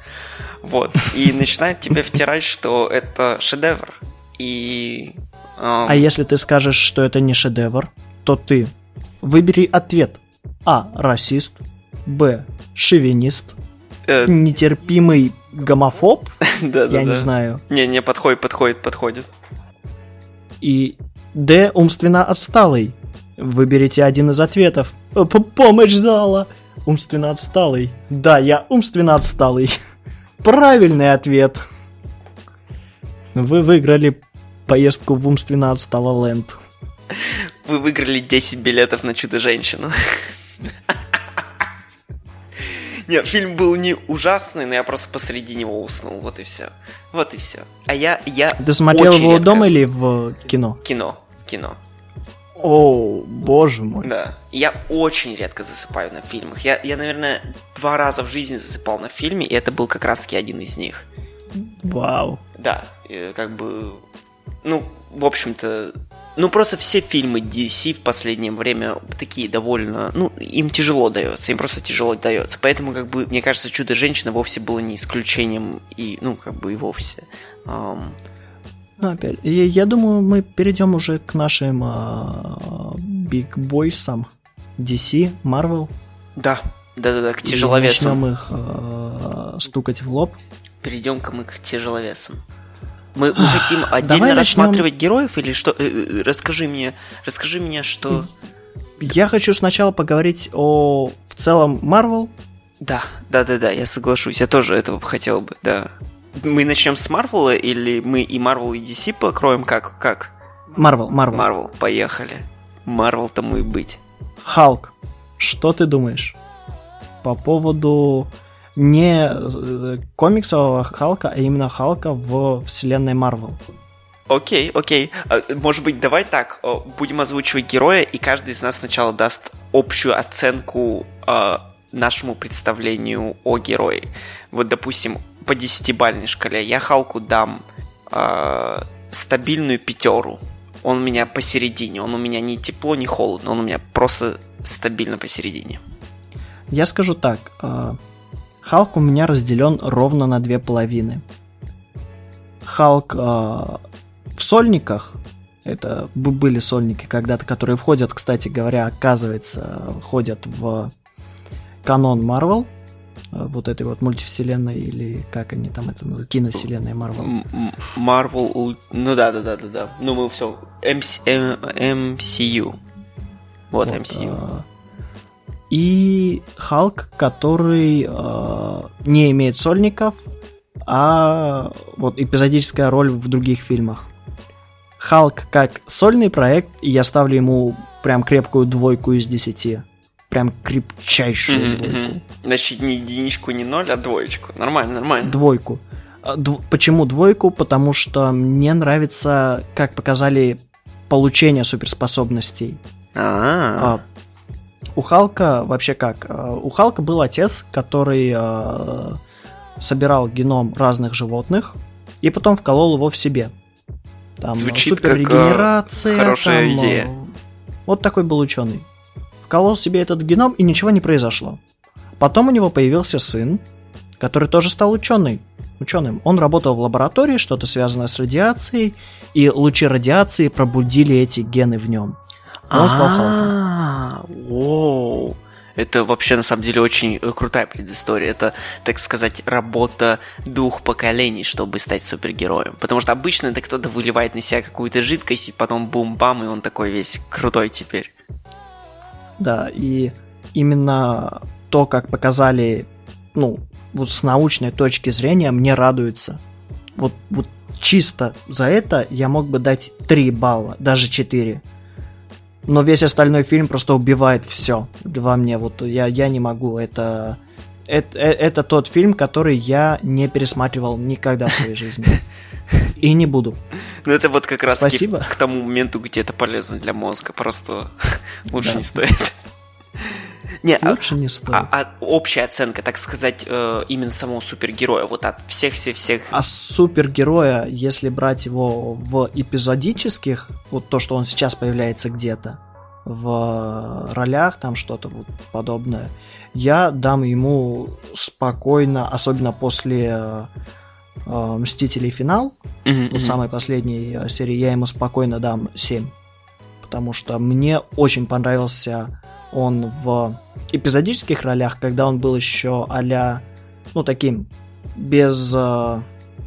Вот. И начинает тебе втирать, что это шедевр. И... Эм... А если ты скажешь, что это не шедевр, то ты выбери ответ. А. Расист. Б. Шовинист. Э... Нетерпимый гомофоб. Да, да, Я не знаю. Не, не, подходит, подходит, подходит. И Д. Умственно отсталый. Выберите один из ответов. Помощь зала умственно отсталый. Да, я умственно отсталый. Правильный ответ. Вы выиграли поездку в умственно отсталый ленд. Вы выиграли 10 билетов на Чудо-женщину. Нет, фильм был не ужасный, но я просто посреди него уснул, вот и все. Вот и все. А я, я Ты смотрел его редко... дома или в кино? Кино, кино. О, боже мой. Да. Я очень редко засыпаю на фильмах. Я, я, наверное, два раза в жизни засыпал на фильме, и это был как раз-таки один из них. Вау. Да, как бы... Ну, в общем-то... Ну, просто все фильмы DC в последнее время такие довольно... Ну, им тяжело дается, им просто тяжело дается. Поэтому, как бы, мне кажется, «Чудо-женщина» вовсе было не исключением, и, ну, как бы и вовсе. Um, ну, опять, я, я думаю, мы перейдем уже к нашим а, биг бойсам DC, Marvel. Да, да-да-да, к тяжеловесам. И начнем их э, стукать в лоб. Перейдем к мы к тяжеловесам. Мы, мы хотим отдельно Давай рассматривать начнем... героев или что? Э, э, расскажи мне, расскажи мне, что. Я хочу сначала поговорить о в целом Marvel. Да, да, да, да, я соглашусь. Я тоже этого хотел бы, да. Мы начнем с Марвела или мы и Marvel и DC покроем как? Как? Марвел, Марвел. Марвел, поехали. Марвел тому и быть. Халк, что ты думаешь по поводу не э, комиксового Халка, а именно Халка в вселенной Марвел? Окей, окей. А, может быть, давай так, будем озвучивать героя, и каждый из нас сначала даст общую оценку а, нашему представлению о герое. Вот, допустим, по десятибальной шкале я Халку дам э, стабильную пятеру. Он у меня посередине, он у меня не тепло, не холодно, он у меня просто стабильно посередине. Я скажу так, э, Халк у меня разделен ровно на две половины. Халк э, в сольниках, это были сольники когда-то, которые входят, кстати говоря, оказывается, входят в канон Марвел, э, вот этой вот мультивселенной, или как они там это называют, киновселенной Марвел. Марвел, ну да, да, да, да, да. Ну мы все, MCU. Вот, вот MCU. А... И Халк, который э, не имеет сольников, а вот эпизодическая роль в других фильмах. Халк как сольный проект, и я ставлю ему прям крепкую двойку из десяти прям крепчайшую mm-hmm, двойку. Mm-hmm. Значит, не единичку, не ноль, а двоечку. Нормально, нормально. Двойку. А, дв... Почему двойку? Потому что мне нравится, как показали получение суперспособностей. А-а-а. У Халка вообще как? А, у Халка был отец, который э, собирал геном разных животных и потом вколол его в себе. Там Звучит суперрегенерация. Как, хорошая там, идея. Вот такой был ученый вколол себе этот геном, и ничего не произошло. Потом у него появился сын, который тоже стал ученый, ученым. Он работал в лаборатории, что-то связанное с радиацией, и лучи радиации пробудили эти гены в нем. Он стал Халком. Это вообще на самом деле очень э, крутая предыстория. Это, так сказать, работа двух поколений, чтобы стать супергероем. Потому что обычно это кто-то выливает на себя какую-то жидкость, и потом бум-бам, и он такой весь крутой теперь. Да, и именно то, как показали, ну, вот с научной точки зрения, мне радуется. Вот, вот чисто за это я мог бы дать 3 балла, даже 4. Но весь остальной фильм просто убивает все во мне. Вот я, я не могу. Это, это, э, это тот фильм, который я не пересматривал никогда в своей жизни. И не буду. Ну это вот как раз Спасибо. к тому моменту, где это полезно для мозга. Просто лучше да. не стоит. Не, а Лучше не стоит. А, а общая оценка, так сказать, э, именно самого супергероя, вот от всех-всех-всех... А супергероя, если брать его в эпизодических, вот то, что он сейчас появляется где-то, в ролях, там что-то вот подобное, я дам ему спокойно, особенно после э, Мстителей финал, mm-hmm. вот самой последней серии, я ему спокойно дам 7. Потому что мне очень понравился он в эпизодических ролях, когда он был еще а ну, таким, без э,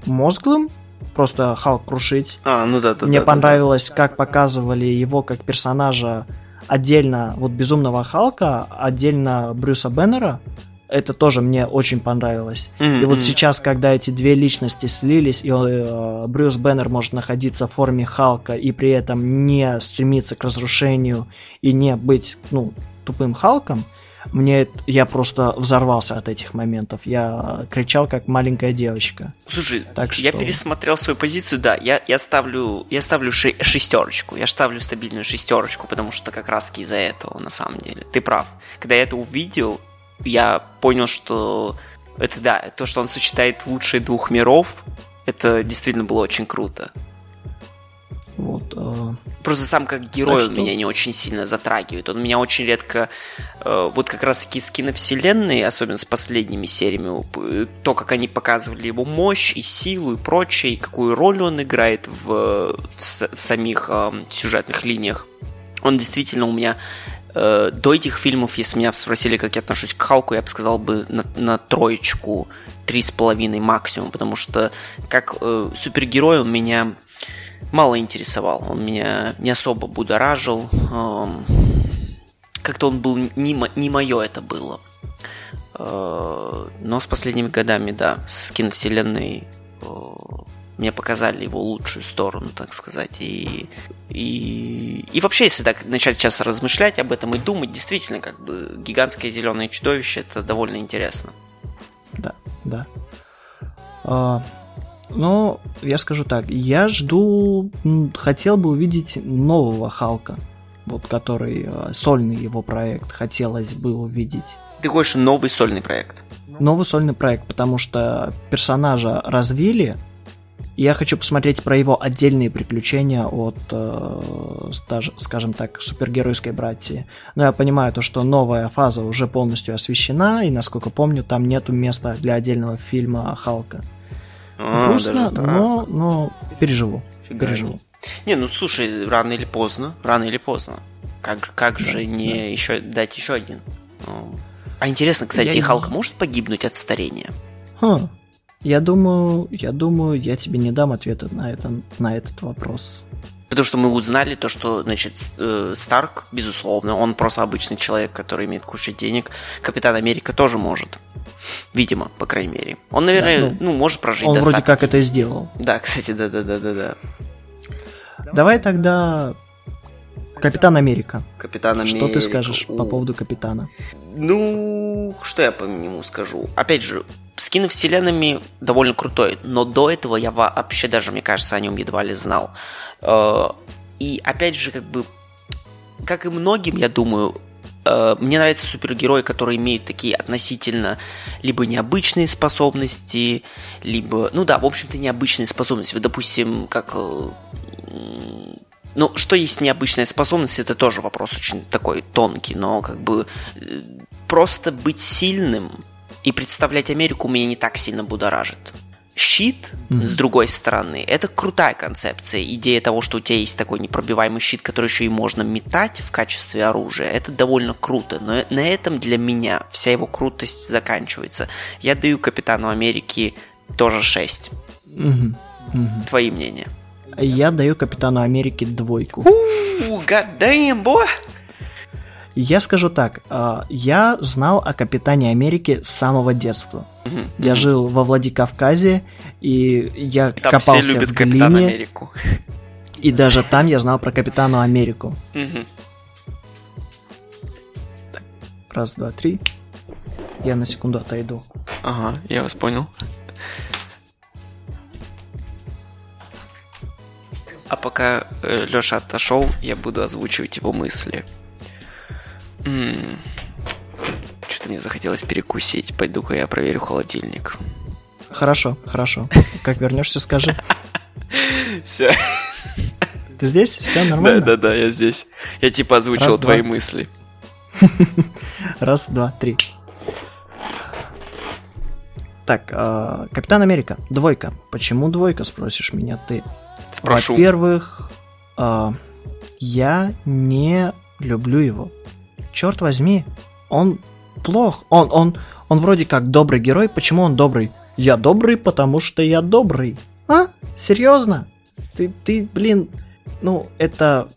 мозглым, просто Халк крушить. А, ну да, да. Мне да, понравилось, да, да. как показывали его как персонажа отдельно, вот Безумного Халка, отдельно Брюса Беннера, это тоже мне очень понравилось. Mm-hmm. И вот сейчас, когда эти две личности слились, и э, Брюс Беннер может находиться в форме Халка и при этом не стремиться к разрушению и не быть, ну, тупым Халком, мне я просто взорвался от этих моментов. Я кричал как маленькая девочка. Слушай, так что... я пересмотрел свою позицию, да, я, я ставлю, я ставлю шестерочку. Я ставлю стабильную шестерочку, потому что как раз из-за этого, на самом деле. Ты прав. Когда я это увидел, я понял, что это да, то, что он сочетает лучшие двух миров, это действительно было очень круто. Вот, э... Просто сам как герой так он что... меня не очень сильно затрагивает. Он меня очень редко... Э, вот как раз таки с киновселенной, особенно с последними сериями, э, то, как они показывали его мощь и силу и прочее, и какую роль он играет в, в, в самих э, сюжетных линиях, он действительно у меня Э, до этих фильмов, если меня спросили, как я отношусь к Халку, я бы сказал бы на, на троечку, три с половиной максимум, потому что как э, супергерой он меня мало интересовал, он меня не особо будоражил, э, как-то он был не, не мое это было. Э, но с последними годами, да, с киновселенной э, мне показали его лучшую сторону, так сказать. И, и, и вообще, если так начать сейчас размышлять об этом и думать, действительно, как бы гигантское зеленое чудовище это довольно интересно. Да, да. А, ну, я скажу так, я жду, хотел бы увидеть нового Халка. вот который э, сольный его проект хотелось бы увидеть. Ты хочешь новый сольный проект? Новый сольный проект, потому что персонажа развили, я хочу посмотреть про его отдельные приключения от, э, скажем так, супергеройской братьи. Но я понимаю то, что новая фаза уже полностью освещена, и, насколько помню, там нету места для отдельного фильма Халка. А, Грустно, но, но переживу. Фига переживу. Не, ну слушай, рано или поздно, рано или поздно. Как, как да, же не да. еще дать еще один? Ну. А интересно, кстати, я Халк может погибнуть от старения? Хм, я думаю, я думаю, я тебе не дам ответа на, это, на этот вопрос. Потому что мы узнали то, что, значит, э, Старк, безусловно, он просто обычный человек, который имеет кучу денег. Капитан Америка тоже может. Видимо, по крайней мере. Он, наверное, да, ну, ну, может прожить Он вроде как это сделал. Да, кстати, да-да-да-да-да. Давай тогда Капитан Америка. Капитан Америка. Что ты скажешь по поводу Капитана? Ну, что я по нему скажу? Опять же, с киновселенными довольно крутой, но до этого я вообще даже, мне кажется, о нем едва ли знал. Э, и опять же, как бы, как и многим, я думаю, э, мне нравятся супергерои, которые имеют такие относительно либо необычные способности, либо, ну да, в общем-то, необычные способности. Вот, допустим, как э, ну, что есть необычная способность, это тоже вопрос очень такой тонкий, но как бы просто быть сильным и представлять Америку меня не так сильно будоражит. Щит, mm-hmm. с другой стороны, это крутая концепция. Идея того, что у тебя есть такой непробиваемый щит, который еще и можно метать в качестве оружия, это довольно круто. Но на этом для меня вся его крутость заканчивается. Я даю Капитану Америки тоже 6. Mm-hmm. Mm-hmm. Твои мнения? Я даю Капитану Америки двойку. Damn, boy! Я скажу так, а, я знал о Капитане Америки с самого детства. Mm-hmm. Я жил во Владикавказе, и я там копался все любят в глине. Капитана Америку. И даже там я знал про Капитану Америку. Mm-hmm. Раз, два, три. Я на секунду отойду. Ага, я вас понял. А пока э, Леша отошел, я буду озвучивать его мысли. Что-то мне захотелось перекусить. Пойду-ка я проверю холодильник. Хорошо, хорошо. Как вернешься, скажи. Все. Ты здесь? Все нормально? Да, да, да, я здесь. Я типа озвучил Раз, твои два. мысли. Раз, два, три. Так, э, Капитан Америка, двойка. Почему двойка, спросишь меня ты? Спрошу. Во-первых, э, я не люблю его черт возьми, он плох. Он, он, он вроде как добрый герой. Почему он добрый? Я добрый, потому что я добрый. А? Серьезно? Ты, ты, блин, ну, это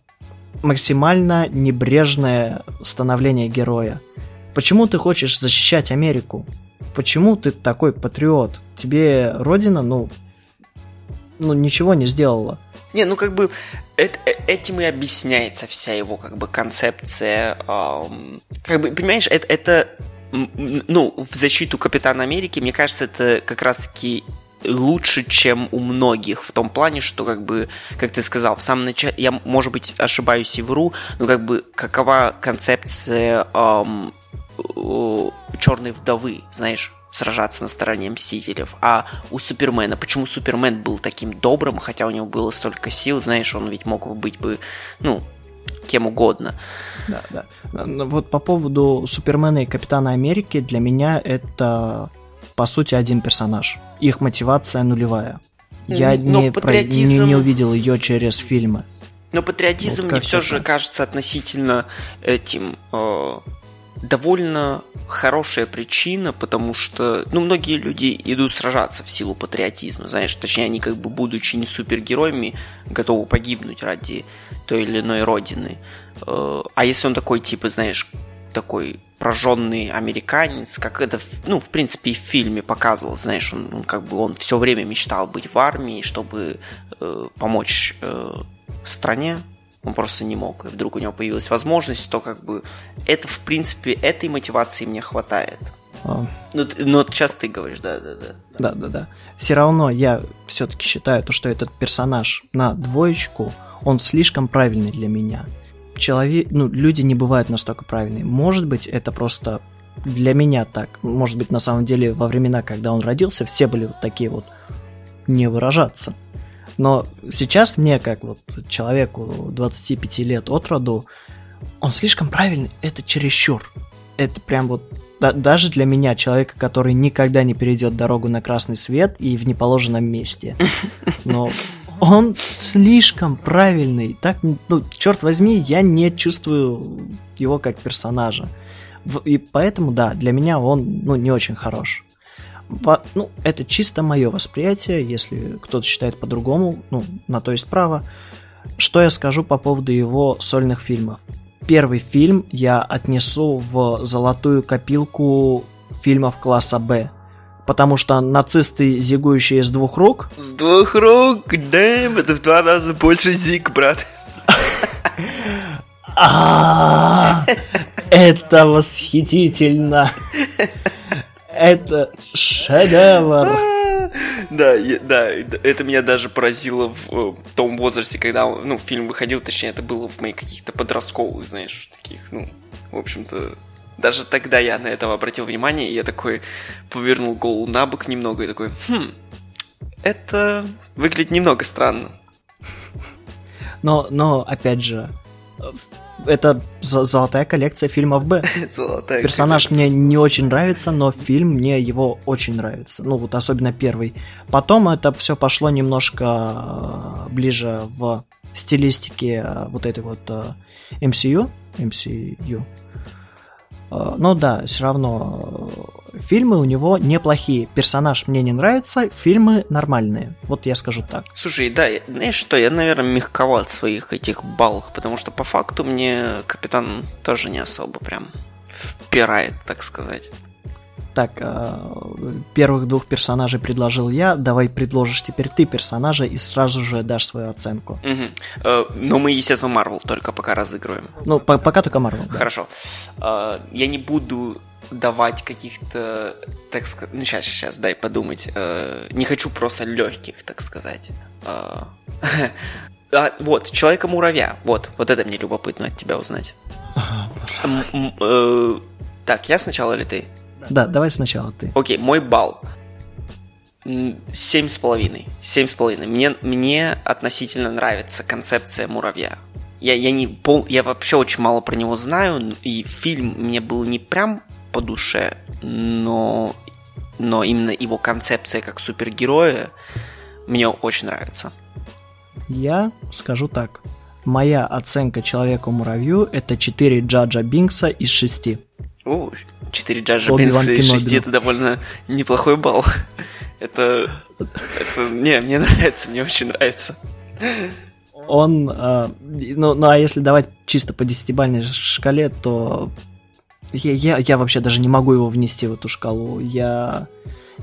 максимально небрежное становление героя. Почему ты хочешь защищать Америку? Почему ты такой патриот? Тебе родина, ну, ну, ничего не сделала. Не, ну как бы это, э, этим и объясняется вся его как бы концепция. Эм, как бы, понимаешь, это, это ну, в защиту Капитана Америки, мне кажется, это как раз-таки лучше, чем у многих, в том плане, что, как бы, как ты сказал, в самом начале, я, может быть, ошибаюсь и вру, но, как бы, какова концепция эм, черной вдовы, знаешь, сражаться на стороне Мстителев. А у Супермена, почему Супермен был таким добрым, хотя у него было столько сил, знаешь, он ведь мог быть бы, ну, кем угодно. Да, да. Вот по поводу Супермена и Капитана Америки, для меня это, по сути, один персонаж. Их мотивация нулевая. Я Но не, патриотизм... про... не, не увидел ее через фильмы. Но патриотизм вот мне все же кажется относительно этим э, довольно хорошая причина, потому что, ну, многие люди идут сражаться в силу патриотизма, знаешь, точнее, они как бы, будучи не супергероями, готовы погибнуть ради той или иной родины. Э, а если он такой, типа, знаешь, такой прожженный американец, как это, ну, в принципе, и в фильме показывал, знаешь, он, он как бы, он все время мечтал быть в армии, чтобы э, помочь э, стране, он просто не мог, и вдруг у него появилась возможность, то как бы это, в принципе, этой мотивации мне хватает. А. Ну, ну, сейчас ты говоришь, да, да, да. Да, да, да. Все равно я все-таки считаю, то, что этот персонаж на двоечку, он слишком правильный для меня. человек, ну, люди не бывают настолько правильные. Может быть, это просто для меня так. Может быть, на самом деле, во времена, когда он родился, все были вот такие вот не выражаться. Но сейчас мне, как вот человеку 25 лет от роду, он слишком правильный, это чересчур. Это прям вот да, даже для меня, человека, который никогда не перейдет дорогу на красный свет и в неположенном месте. Но он слишком правильный. Так, ну, черт возьми, я не чувствую его как персонажа. И поэтому, да, для меня он, ну, не очень хорош. Ну, это чисто мое восприятие, если кто-то считает по-другому, ну, на то есть право. Что я скажу по поводу его сольных фильмов? Первый фильм я отнесу в золотую копилку фильмов класса Б, потому что нацисты, зигующие с двух рук... С двух рук, да, это в два раза больше зиг, брат. Это восхитительно! Это шедевр! Да, да, это меня даже поразило в э, том возрасте, когда ну, фильм выходил, точнее, это было в моих каких-то подростковых, знаешь, таких, ну, в общем-то, даже тогда я на это обратил внимание, и я такой повернул голову на бок немного и такой, хм, это выглядит немного странно. Но, но опять же, это золотая коллекция фильмов Б. Золотая Персонаж коллекция. мне не очень нравится, но фильм мне его очень нравится. Ну вот особенно первый. Потом это все пошло немножко э, ближе в стилистике э, вот этой вот MCU. Э, MCU. Но да, все равно фильмы у него неплохие. Персонаж мне не нравится, фильмы нормальные. Вот я скажу так. Слушай, да, знаешь что, я, наверное, мягковат в своих этих баллах, потому что по факту мне Капитан тоже не особо прям впирает, так сказать. Так, э, первых двух персонажей предложил я, давай предложишь теперь ты персонажа и сразу же дашь свою оценку. Угу. Но мы, естественно, Марвел только пока разыгрываем. Ну, по пока только Марвел. Хорошо. Да. Я не буду давать каких-то, так сказать, ну сейчас, сейчас, дай подумать. Э, не хочу просто легких, так сказать. Э, а, вот, Человека-муравья. Вот, вот это мне любопытно от тебя узнать. Э, так, я сначала или ты? Да, давай сначала ты. Окей, мой балл. Семь с половиной. Семь с половиной. Мне, мне относительно нравится концепция муравья. Я, я, не пол, я вообще очень мало про него знаю, и фильм мне был не прям по душе, но, но именно его концепция как супергероя мне очень нравится. Я скажу так. Моя оценка Человеку-муравью это 4 Джаджа Бинкса из 6. О, 4 Джаджа Бинкса из 6 это довольно неплохой балл. Это, это, не, мне нравится, мне очень нравится. Он, э, ну, ну а если давать чисто по десятибальной шкале, то я, я, я вообще даже не могу его внести в эту шкалу. Я,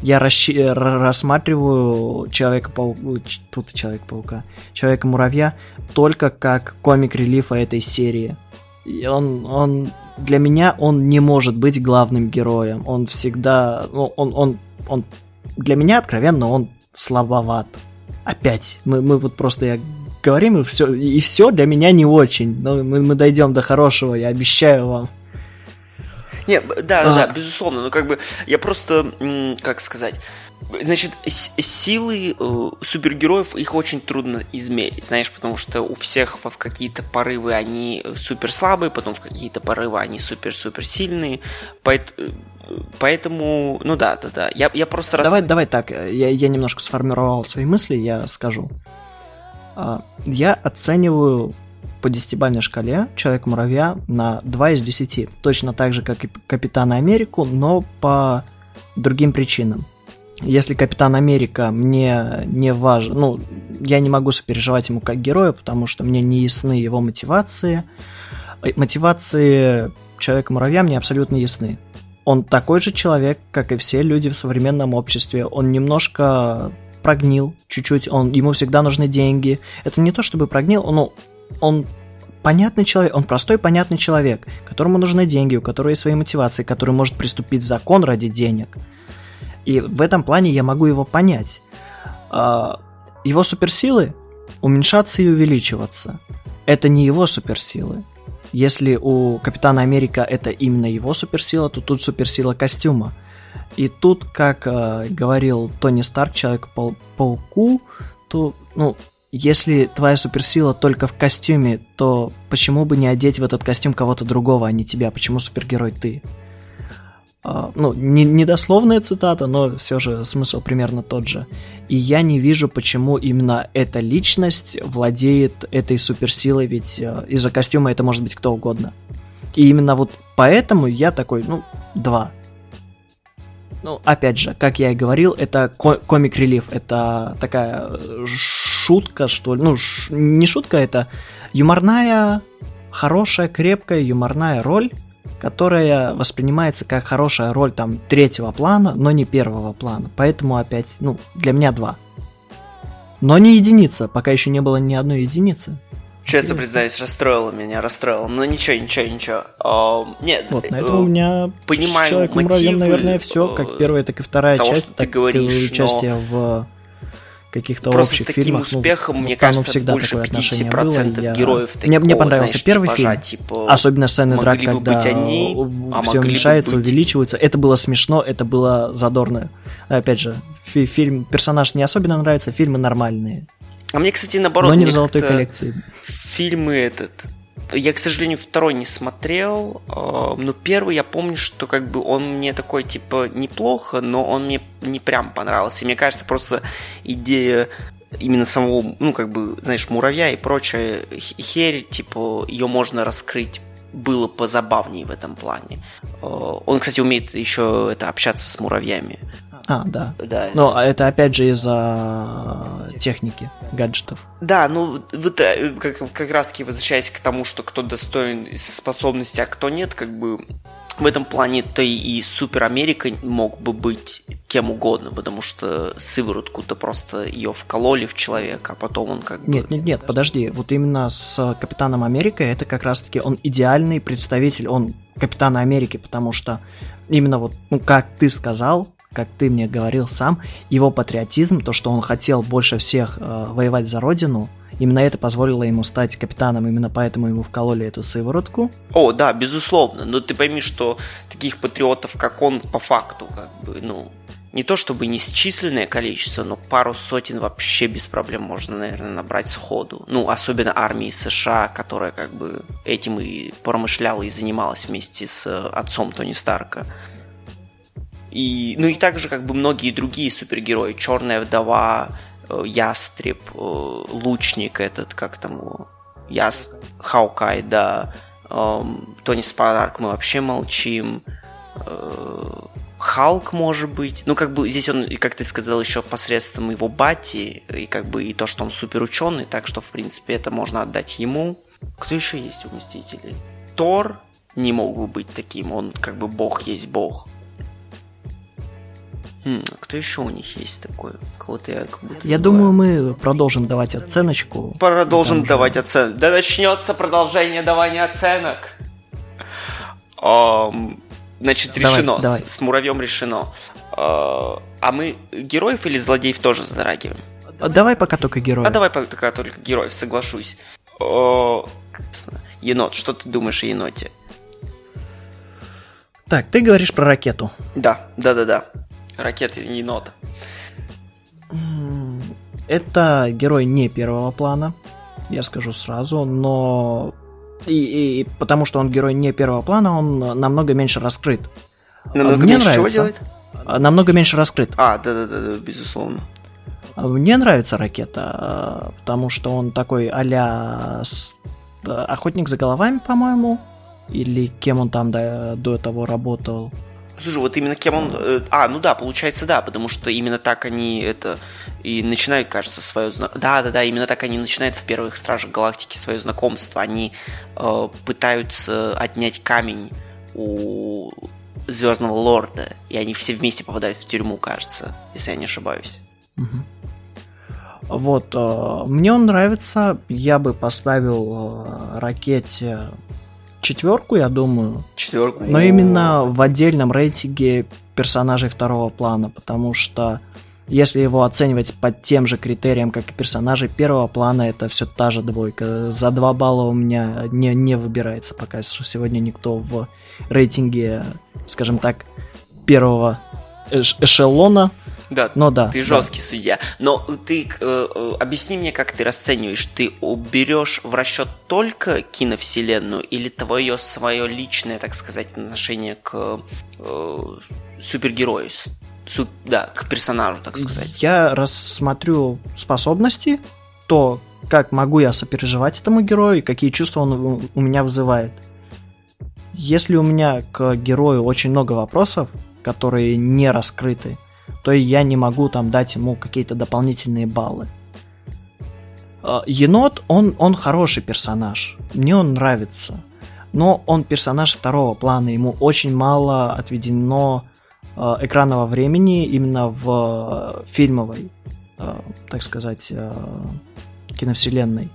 я расщ... рассматриваю Человека-паука, тут Человека-паука, Человека-муравья только как комик релифа этой серии. И он, он, для меня он не может быть главным героем. Он всегда, ну, он, он, он, для меня откровенно он слабоват. Опять, мы, мы вот просто, я говорим, и все, и все для меня не очень. Но мы, мы дойдем до хорошего, я обещаю вам. Не, да, да, а. да, безусловно, но как бы я просто, как сказать, Значит, силы э, супергероев их очень трудно измерить, знаешь, потому что у всех в какие-то порывы они супер слабые, потом в какие-то порывы они супер-супер сильные, поэтому, поэтому, ну да, да, да, я, я просто... Давай, давай так, я, я немножко сформировал свои мысли, я скажу. А, я оцениваю по десятибальной шкале Человек-муравья на 2 из 10. Точно так же, как и Капитана Америку, но по другим причинам. Если Капитан Америка мне не важен, ну, я не могу сопереживать ему как герою, потому что мне не ясны его мотивации. Э, мотивации Человека-муравья мне абсолютно ясны. Он такой же человек, как и все люди в современном обществе. Он немножко прогнил чуть-чуть, он, ему всегда нужны деньги. Это не то чтобы прогнил, но он понятный человек, он простой понятный человек, которому нужны деньги, у которого есть свои мотивации, который может приступить закон ради денег. И в этом плане я могу его понять. А, его суперсилы уменьшаться и увеличиваться. Это не его суперсилы. Если у Капитана Америка это именно его суперсила, то тут суперсила костюма. И тут, как э, говорил Тони Старк, Человек-пауку, то, ну, если твоя суперсила только в костюме, то почему бы не одеть в этот костюм кого-то другого, а не тебя? Почему супергерой ты? А, ну, не, недословная цитата, но все же смысл примерно тот же. И я не вижу, почему именно эта личность владеет этой суперсилой, ведь э, из-за костюма это может быть кто угодно. И именно вот поэтому я такой, ну, два. Ну, опять же, как я и говорил, это комик-релив, это такая э, шутка, что ли, ну, ш- не шутка, это юморная, хорошая, крепкая юморная роль, которая воспринимается как хорошая роль там третьего плана, но не первого плана. Поэтому опять, ну, для меня два. Но не единица, пока еще не было ни одной единицы. Честно признаюсь, расстроило меня, расстроило. Но ничего, ничего, ничего. Uh, нет, вот, на этом у меня понимаю человек мотивы, наверное, все, как э, первая, так и вторая того, часть, так говоришь, и участие но... в каких-то Просто общих таким фильмах. успехом, ну, мне кажется, всегда больше такое отношение 50% было, я... героев мне, мне такого, понравился знаешь, первый типажа, фильм, типа, особенно сцены драк, когда они, а все уменьшается, быть- увеличивается. Это было смешно, это было задорно. Опять же, фи- фильм персонаж не особенно нравится, фильмы нормальные, А мне, кстати, наоборот, но не мне в золотой коллекции. фильмы этот... Я, к сожалению, второй не смотрел, э, но первый я помню, что как бы он мне такой, типа, неплохо, но он мне не прям понравился. И мне кажется, просто идея именно самого, ну, как бы, знаешь, муравья и прочая херь, типа, ее можно раскрыть было позабавнее в этом плане. Э, Он, кстати, умеет еще это общаться с муравьями. А, да. Да, Но это опять же из-за техники, гаджетов. Да, ну вот э, как, как раз таки возвращаясь к тому, что кто достоин способности, а кто нет, как бы в этом плане то и Супер Америка мог бы быть кем угодно, потому что сыворотку-то просто ее вкололи в человека, а потом он как бы... Нет, нет, нет, подожди. Вот именно с Капитаном Америка это как раз-таки он идеальный представитель, он Капитана Америки, потому что именно вот, ну, как ты сказал, как ты мне говорил сам, его патриотизм, то, что он хотел больше всех э, воевать за родину, именно это позволило ему стать капитаном, именно поэтому ему вкололи эту сыворотку. О, да, безусловно, но ты пойми, что таких патриотов, как он, по факту, как бы, ну, не то чтобы несчисленное количество, но пару сотен вообще без проблем можно, наверное, набрать сходу. Ну, особенно армии США, которая как бы этим и промышляла и занималась вместе с э, отцом Тони Старка. И, ну и также как бы многие другие супергерои. Черная вдова, э, Ястреб, э, Лучник этот, как там его, Яс, Хаукай, да, эм, Тони Спарк, мы вообще молчим, э, Халк, может быть. Ну, как бы здесь он, как ты сказал, еще посредством его бати, и как бы и то, что он супер ученый, так что, в принципе, это можно отдать ему. Кто еще есть у Мстителей? Тор не мог бы быть таким, он как бы бог есть бог. Хм, кто еще у них есть такой? Кого-то я как будто Я забываю. думаю, мы продолжим давать оценочку. Продолжим Там же- давать оценки. Да начнется продолжение давания оценок. Ам, значит, Давай, решено. давай. С, с муравьем решено. А, а мы героев или злодеев тоже затрагиваем? А Давай пока только герои. А давай пока только героев, соглашусь. Классно. Енот, что ты думаешь о еноте? Так, ты говоришь про ракету. Да, да, да, да. Ракета енота. Это герой не первого плана, я скажу сразу, но и, и потому что он герой не первого плана, он намного меньше раскрыт. Намного мне меньше чего нравится. делает? А, Намного меньше раскрыт. А, да, да, да, да, безусловно. А Мне нравится ракета, а, потому что он такой а-ля э, охотник за головами, по-моему, или кем он там до, до того работал. Слушай, вот именно кем он... э, А, ну да, получается, да, потому что именно так они это и начинают, кажется, свое... Да, да, да, именно так они начинают в первых Стражах Галактики свое знакомство. Они э, пытаются отнять камень у Звездного Лорда, и они все вместе попадают в тюрьму, кажется, если я не ошибаюсь. Мгм. Вот, э, мне он нравится, я бы поставил э, ракете четверку, я думаю, Четверку. но именно в отдельном рейтинге персонажей второго плана, потому что Если его оценивать под тем же критериям, как и персонажи первого плана, это все та же двойка. За два балла у меня не, не выбирается пока что сегодня никто в рейтинге, скажем так, первого эш эшелона. Да, но да. Ты жесткий да. судья. Но ты э, э, объясни мне, как ты расцениваешь. Ты уберешь в расчет только киновселенную или твое свое личное, так сказать, отношение к э, супергерою? Су, да, к персонажу, так сказать. Я рассмотрю способности, то, как могу я сопереживать этому герою и какие чувства он у меня вызывает. Если у меня к герою очень много вопросов, которые не раскрыты, то я не могу там дать ему какие-то дополнительные баллы. А, енот, он, он хороший персонаж, мне он нравится, но он персонаж второго плана, ему очень мало отведено а, экранного времени именно в фильмовой, а, так сказать, киновселенной.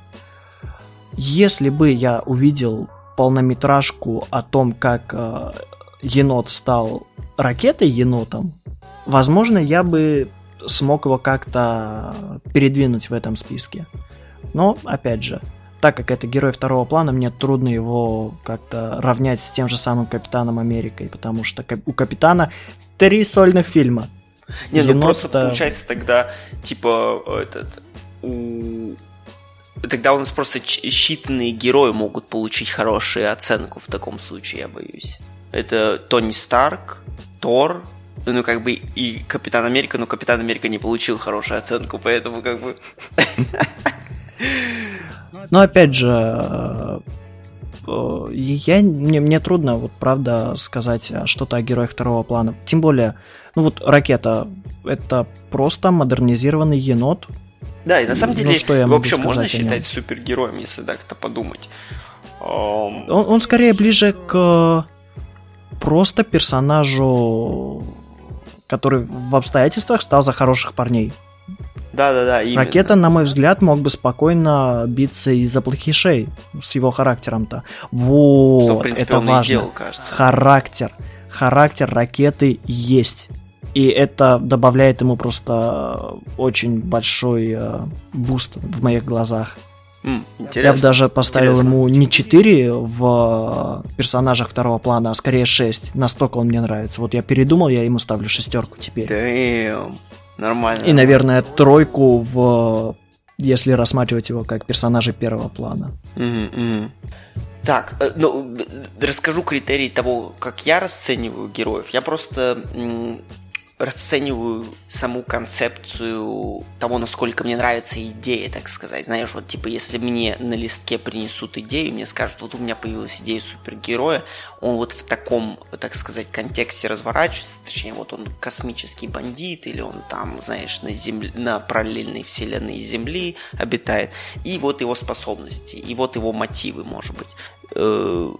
Если бы я увидел полнометражку о том, как енот стал ракетой енотом, возможно, я бы смог его как-то передвинуть в этом списке. Но, опять же, так как это герой второго плана, мне трудно его как-то равнять с тем же самым Капитаном Америкой, потому что у Капитана три сольных фильма. Не, ну просто получается тогда, типа, этот, у... Тогда у нас просто считанные герои могут получить хорошую оценку в таком случае, я боюсь. Это Тони Старк, Тор, ну, как бы и Капитан Америка, но Капитан Америка не получил хорошую оценку, поэтому как бы... Но опять же, э, э, я, мне, мне трудно, вот правда, сказать что-то о героях второго плана. Тем более, ну вот ракета это просто модернизированный енот. Да, и на самом деле, ну, что я вообще можно считать супергероем, если так-то подумать. Он, он скорее ближе к просто персонажу, который в обстоятельствах стал за хороших парней. Да, да, да. Именно. Ракета, на мой взгляд, мог бы спокойно биться из-за плохишей с его характером-то. Вот, Что, в принципе, это важно. Делал, кажется. Характер. Характер ракеты есть. И это добавляет ему просто очень большой э, boost в моих глазах. Mm, Я бы даже поставил интересно. ему не 4 в персонажах второго плана, а скорее 6. Настолько он мне нравится. Вот я передумал, я ему ставлю шестерку теперь. Damn. Нормально. И, наверное, тройку в если рассматривать его как персонажа первого плана. Mm-hmm. Так, э, ну, расскажу критерии того, как я расцениваю героев. Я просто расцениваю саму концепцию того, насколько мне нравится идея, так сказать. Знаешь, вот типа, если мне на листке принесут идею, мне скажут, вот у меня появилась идея супергероя, он вот в таком, так сказать, контексте разворачивается, точнее, вот он космический бандит, или он там, знаешь, на, земле, на параллельной вселенной Земли обитает, и вот его способности, и вот его мотивы, может быть э,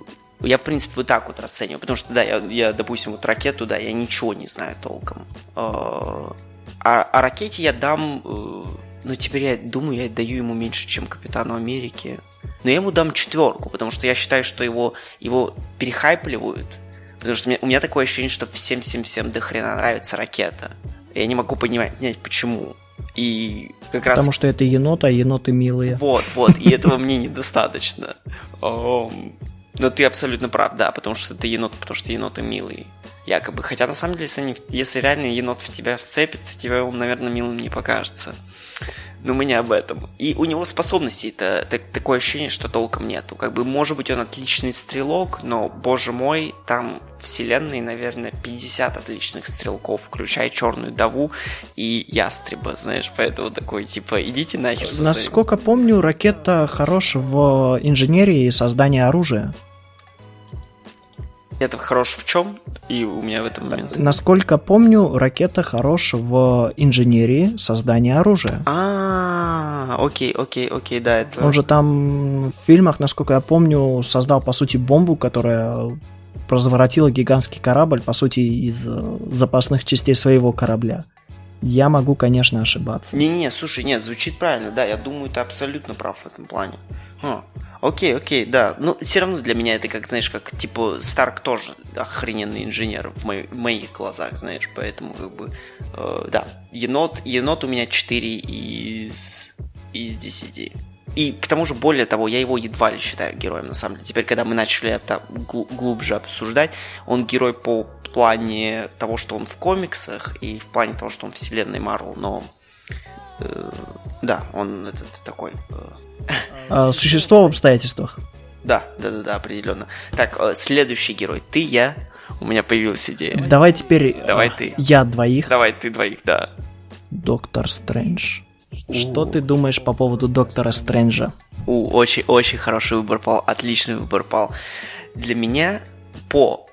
я, в принципе, вот так вот расцениваю. Потому что, да, я, я допустим, вот ракету, да, я ничего не знаю толком. А, а, а ракете я дам... Э, ну, теперь я думаю, я даю ему меньше, чем Капитану Америки. Но я ему дам четверку, потому что я считаю, что его, его перехайпливают. Потому что у меня, у меня такое ощущение, что всем-всем-всем до хрена нравится ракета. Я не могу понимать, почему. И как раз... Потому что это енот, а еноты милые. Вот, вот, и этого мне недостаточно. Но ты абсолютно прав, да, потому что ты енот, потому что еноты милые. Якобы. Хотя на самом деле, если, они, если реально енот в тебя вцепится, тебе он, наверное, милым не покажется. Но мы не об этом. И у него способностей-то так, такое ощущение, что толком нету. Как бы, может быть, он отличный стрелок, но, боже мой, там вселенной, наверное, 50 отличных стрелков, включая черную даву и ястреба, знаешь, поэтому такой, типа, идите нахер. Насколько помню, ракета хорош в инженерии и создании оружия. Это хорош в чем? И у меня в этом момент. Насколько помню, ракета хорош в инженерии создания оружия. А, окей, окей, окей, да, это. Он же там в фильмах, насколько я помню, создал по сути бомбу, которая разворотила гигантский корабль, по сути, из запасных частей своего корабля. Я могу, конечно, ошибаться. Не-не, слушай, нет, звучит правильно, да, я думаю, ты абсолютно прав в этом плане. Хм. Окей, окей, да. Ну, все равно для меня это как, знаешь, как, типа, Старк тоже охрененный инженер в, мой, в моих глазах, знаешь, поэтому, как бы, э, да. Енот, енот у меня 4 из, из 10. И к тому же, более того, я его едва ли считаю героем, на самом деле. Теперь, когда мы начали это глубже обсуждать, он герой по плане того, что он в комиксах, и в плане того, что он в вселенной Марвел, но э, да, он этот такой... Э, а, существо в обстоятельствах. Да, да, да, да, определенно. Так, э, следующий герой. Ты, я. У меня появилась идея. Давай теперь Давай ты. я двоих. Давай ты двоих, да. Доктор Стрэндж. Что ты думаешь по поводу Доктора Стрэнджа? У, очень, очень хороший выбор пал, отличный выбор пал. Для меня по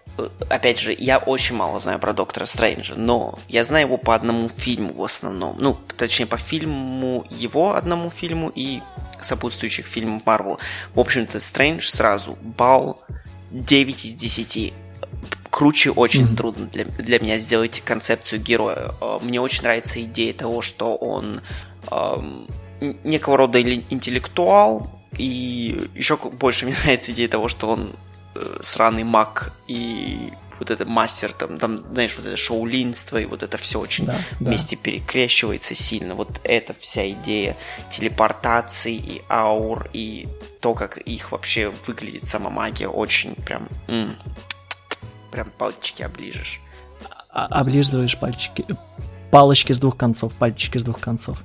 опять же, я очень мало знаю про Доктора Стрэнджа, но я знаю его по одному фильму в основном. Ну, точнее, по фильму его одному фильму и сопутствующих фильмов Марвел. В общем-то, Стрэндж сразу бал 9 из 10 круче очень mm-hmm. трудно для, для меня сделать концепцию героя. Э, мне очень нравится идея того, что он эм, некого рода интеллектуал, и еще больше мне нравится идея того, что он сраный маг и вот это мастер, там, там, знаешь, вот это шоулинство, и вот это все очень да, вместе да. перекрещивается сильно. Вот эта вся идея телепортации и аур, и то, как их вообще выглядит сама магия, очень прям... М- прям пальчики оближешь. А, облизываешь пальчики. Палочки с двух концов, пальчики с двух концов.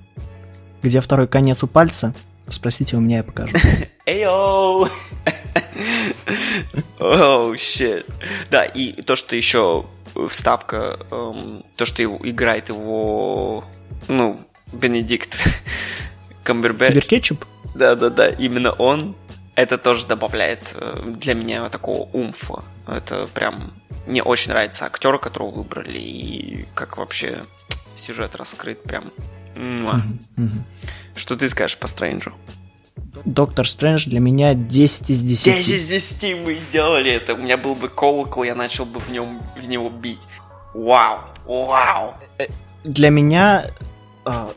Где второй конец у пальца? Спросите у меня, я покажу. Ayo! Oh, shit. Да, и то, что еще вставка, эм, то, что его, играет его, ну, Бенедикт Камбербэтч. Киберкетчуп? Да-да-да, именно он. Это тоже добавляет э, для меня такого oomph а. Это прям... Мне очень нравится актер, которого выбрали, и как вообще сюжет раскрыт прям. Mm-hmm. Что ты скажешь по Стрэнджу? Доктор Стрэндж для меня 10 из 10. 10 из 10 мы сделали это. У меня был бы колокол, я начал бы в, нем, в него бить. Вау, вау. Э, для меня э,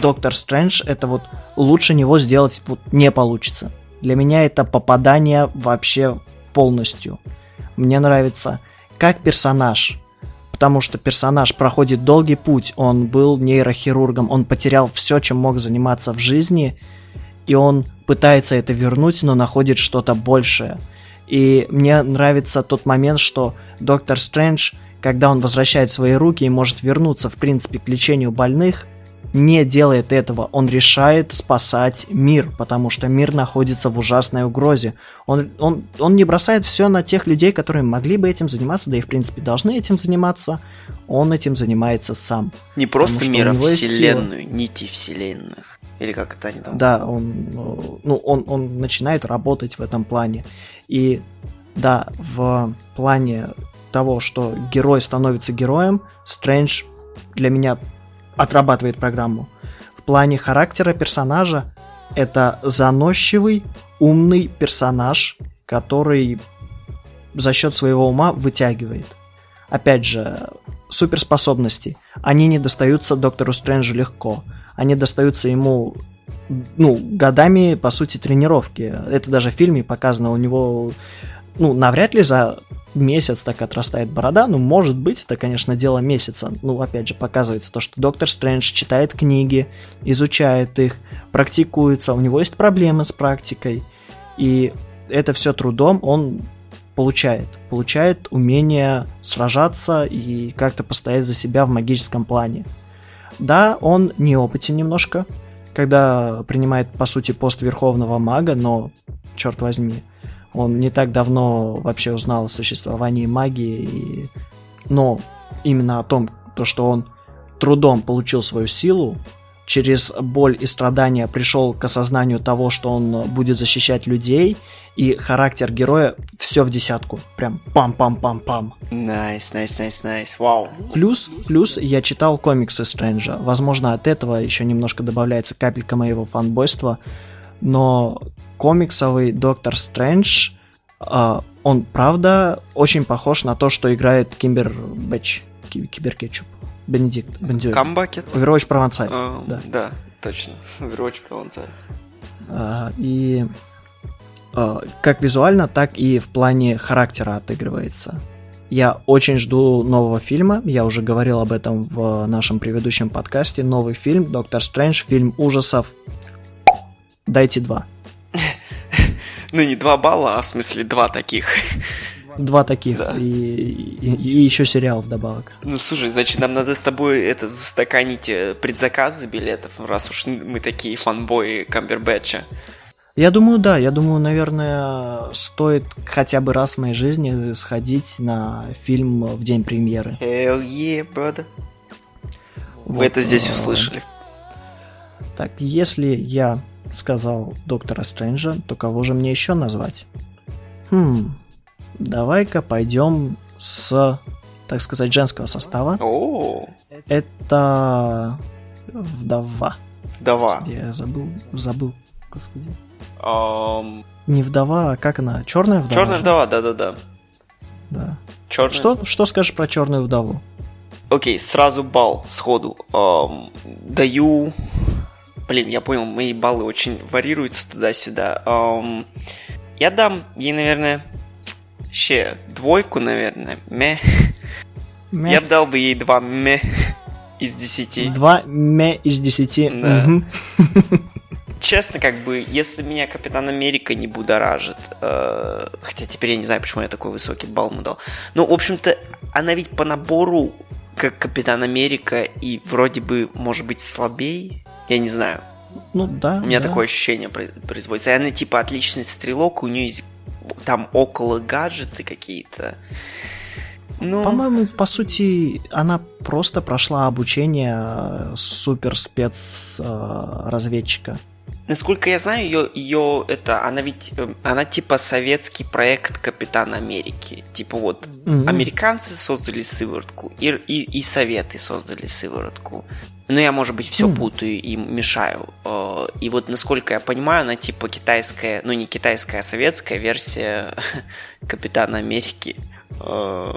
Доктор Стрэндж это вот лучше него сделать вот не получится. Для меня это попадание вообще полностью. Мне нравится как персонаж, потому что персонаж проходит долгий путь, он был нейрохирургом, он потерял все, чем мог заниматься в жизни, и он пытается это вернуть, но находит что-то большее. И мне нравится тот момент, что Доктор Стрэндж, когда он возвращает свои руки и может вернуться, в принципе, к лечению больных – не делает этого. Он решает спасать мир, потому что мир находится в ужасной угрозе. Он, он, он не бросает все на тех людей, которые могли бы этим заниматься, да и в принципе должны этим заниматься. Он этим занимается сам. Не просто мир, а вселенную, нити вселенных. Или как это они там? Да, он, ну, он, он начинает работать в этом плане. И да, в плане того, что герой становится героем, Стрэндж для меня отрабатывает программу. В плане характера персонажа это заносчивый, умный персонаж, который за счет своего ума вытягивает. Опять же, суперспособности. Они не достаются доктору Стрэнджу легко. Они достаются ему ну, годами, по сути, тренировки. Это даже в фильме показано. У него, ну, навряд ли за месяц так отрастает борода, ну, может быть, это, конечно, дело месяца. Ну, опять же, показывается то, что Доктор Стрэндж читает книги, изучает их, практикуется, у него есть проблемы с практикой, и это все трудом он получает. Получает умение сражаться и как-то постоять за себя в магическом плане. Да, он неопытен немножко, когда принимает, по сути, пост Верховного Мага, но, черт возьми, он не так давно вообще узнал о существовании магии, и... но именно о том, то, что он трудом получил свою силу, через боль и страдания пришел к осознанию того, что он будет защищать людей, и характер героя все в десятку. Прям пам-пам-пам-пам. Nice, nice, nice, nice, вау. Плюс, плюс я читал комиксы Стрэнджа. Возможно, от этого еще немножко добавляется капелька моего фанбойства но комиксовый Доктор Стрэндж, э, он правда очень похож на то, что играет Кимбер Бэтч, Киберкетчуп. Бенедикт Бендюэль. Камбакет. Overwatch Провансаль. А, да. да, точно. Overwatch Провансаль. А, и а, как визуально, так и в плане характера отыгрывается. Я очень жду нового фильма. Я уже говорил об этом в нашем предыдущем подкасте. Новый фильм Доктор Стрэндж, фильм ужасов. Дайте два. Ну, не два балла, а в смысле два таких. Два таких. Да. И, и, и еще сериал вдобавок. Ну, слушай, значит, нам надо с тобой это застаканить э, предзаказы билетов, раз уж мы такие фанбои Камбербэтча. Я думаю, да. Я думаю, наверное, стоит хотя бы раз в моей жизни сходить на фильм в день премьеры. Hell yeah, brother. Вы Вот, это здесь э, услышали. Так, если я сказал Доктора Стрэнджа, то кого же мне еще назвать? Хм, давай-ка пойдем с, так сказать, женского состава. О, Это вдова. вдова. Где я забыл, забыл, господи. Ам, Не вдова, а как она? Черная вдова? Черная вдова, да-да-да. Да. Черная. Что, что скажешь про черную вдову? Окей, сразу балл сходу. Ам, даю... Блин, я понял, мои баллы очень варьируются туда-сюда. Ам, я дам ей, наверное, ще двойку, наверное. Ме. Мя. Я бы дал бы ей два ме из десяти. Два ме из десяти. Да. Честно, как бы, если меня Капитан Америка не будоражит, э, хотя теперь я не знаю, почему я такой высокий балл ему дал. Ну, в общем-то, она ведь по набору как Капитан Америка и вроде бы, может быть, слабее. Я не знаю. Ну да. У меня да. такое ощущение про- производится. И она типа отличный стрелок, у нее есть там около гаджеты какие-то. Ну, По-моему, по сути, она просто прошла обучение супер спец э. Насколько я знаю, ее, ее это, она ведь, э, она типа советский проект Капитана Америки. Типа вот, Мгм. американцы создали сыворотку, и, и, и советы создали сыворотку. Но я, может быть, все Мгм. путаю и мешаю. Э, И вот, насколько я понимаю, она типа китайская, ну не китайская, а советская версия Капитана Америки. Э,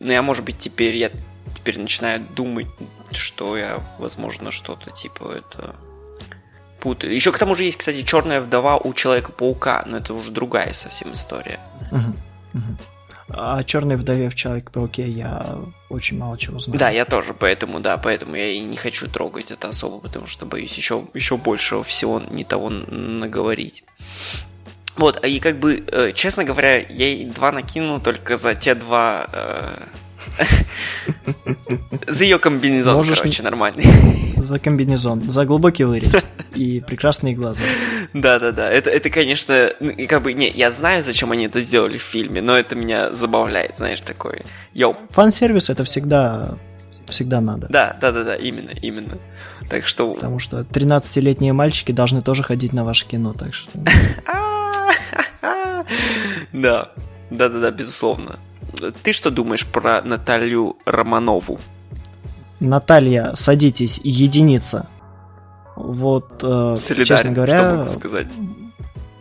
Но я, может быть, теперь я теперь начинаю думать, что я, возможно, что-то типа это путаю. Еще к тому же есть, кстати, черная вдова у Человека-паука, но это уже другая совсем история. Мгм. Мгм. О черной вдове в Человеке-пауке я очень мало чего знаю. Да, я тоже, поэтому, да, поэтому я и не хочу трогать это особо, потому что боюсь еще, еще больше всего не того наговорить. Вот, и как бы, э, честно говоря, я ей два накинул только за те два... За ее комбинезон, Можешь короче, нормальный. За комбинезон, за глубокий вырез и прекрасные глаза. Да-да-да, это, это, конечно, ну, как бы, не, я знаю, зачем они это сделали в фильме, но это меня забавляет, знаешь, такой, йоу, Фан-сервис это всегда, всегда надо. да, да-да-да, именно, именно. Так что Потому что 13-летние мальчики должны тоже ходить на ваше кино, так что... Да, да-да-да, безусловно. Ты что думаешь про Наталью Романову? Наталья, садитесь, единица. Вот, э, Солидарен, честно что говоря, могу сказать.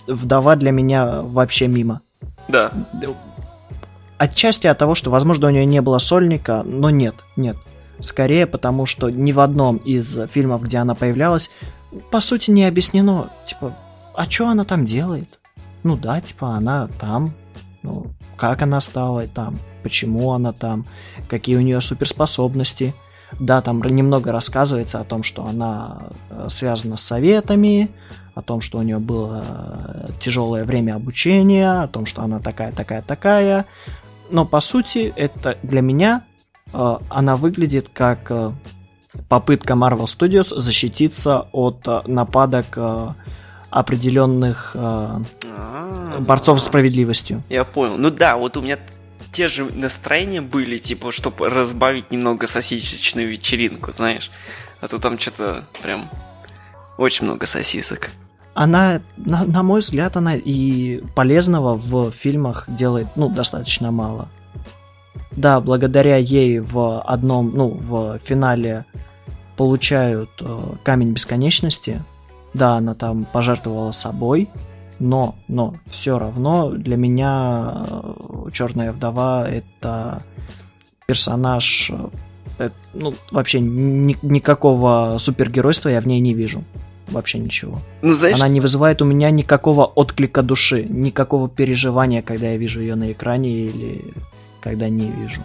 вдова для меня вообще мимо. Да, Отчасти от того, что, возможно, у нее не было сольника, но нет, нет. Скорее потому, что ни в одном из фильмов, где она появлялась, по сути, не объяснено, типа, а что она там делает? Ну да, типа, она там, ну, как она стала там, почему она там, какие у нее суперспособности. Да, там немного рассказывается о том, что она э, связана с советами, о том, что у нее было э, тяжелое время обучения, о том, что она такая, такая, такая. Но по сути, это для меня э, она выглядит как попытка Marvel Studios защититься от нападок определенных э, А, борцов с справедливостью. Я понял. Ну да, вот у меня те же настроения были, типа, чтобы разбавить немного сосисочную вечеринку, знаешь. А то там что-то прям очень много сосисок. Она, на, на мой взгляд, она и полезного в фильмах делает, ну, достаточно мало. Да, благодаря ей в одном, ну, в финале получают э, камень бесконечности. Да, она там пожертвовала собой, но, но все равно для меня э, Черная вдова это персонаж э, э, ну, вообще ни, никакого супергеройства я в ней не вижу. Вообще ничего. Ну, знаешь, Она не вызывает у меня никакого отклика души, никакого переживания, когда я вижу ее на экране или когда не вижу.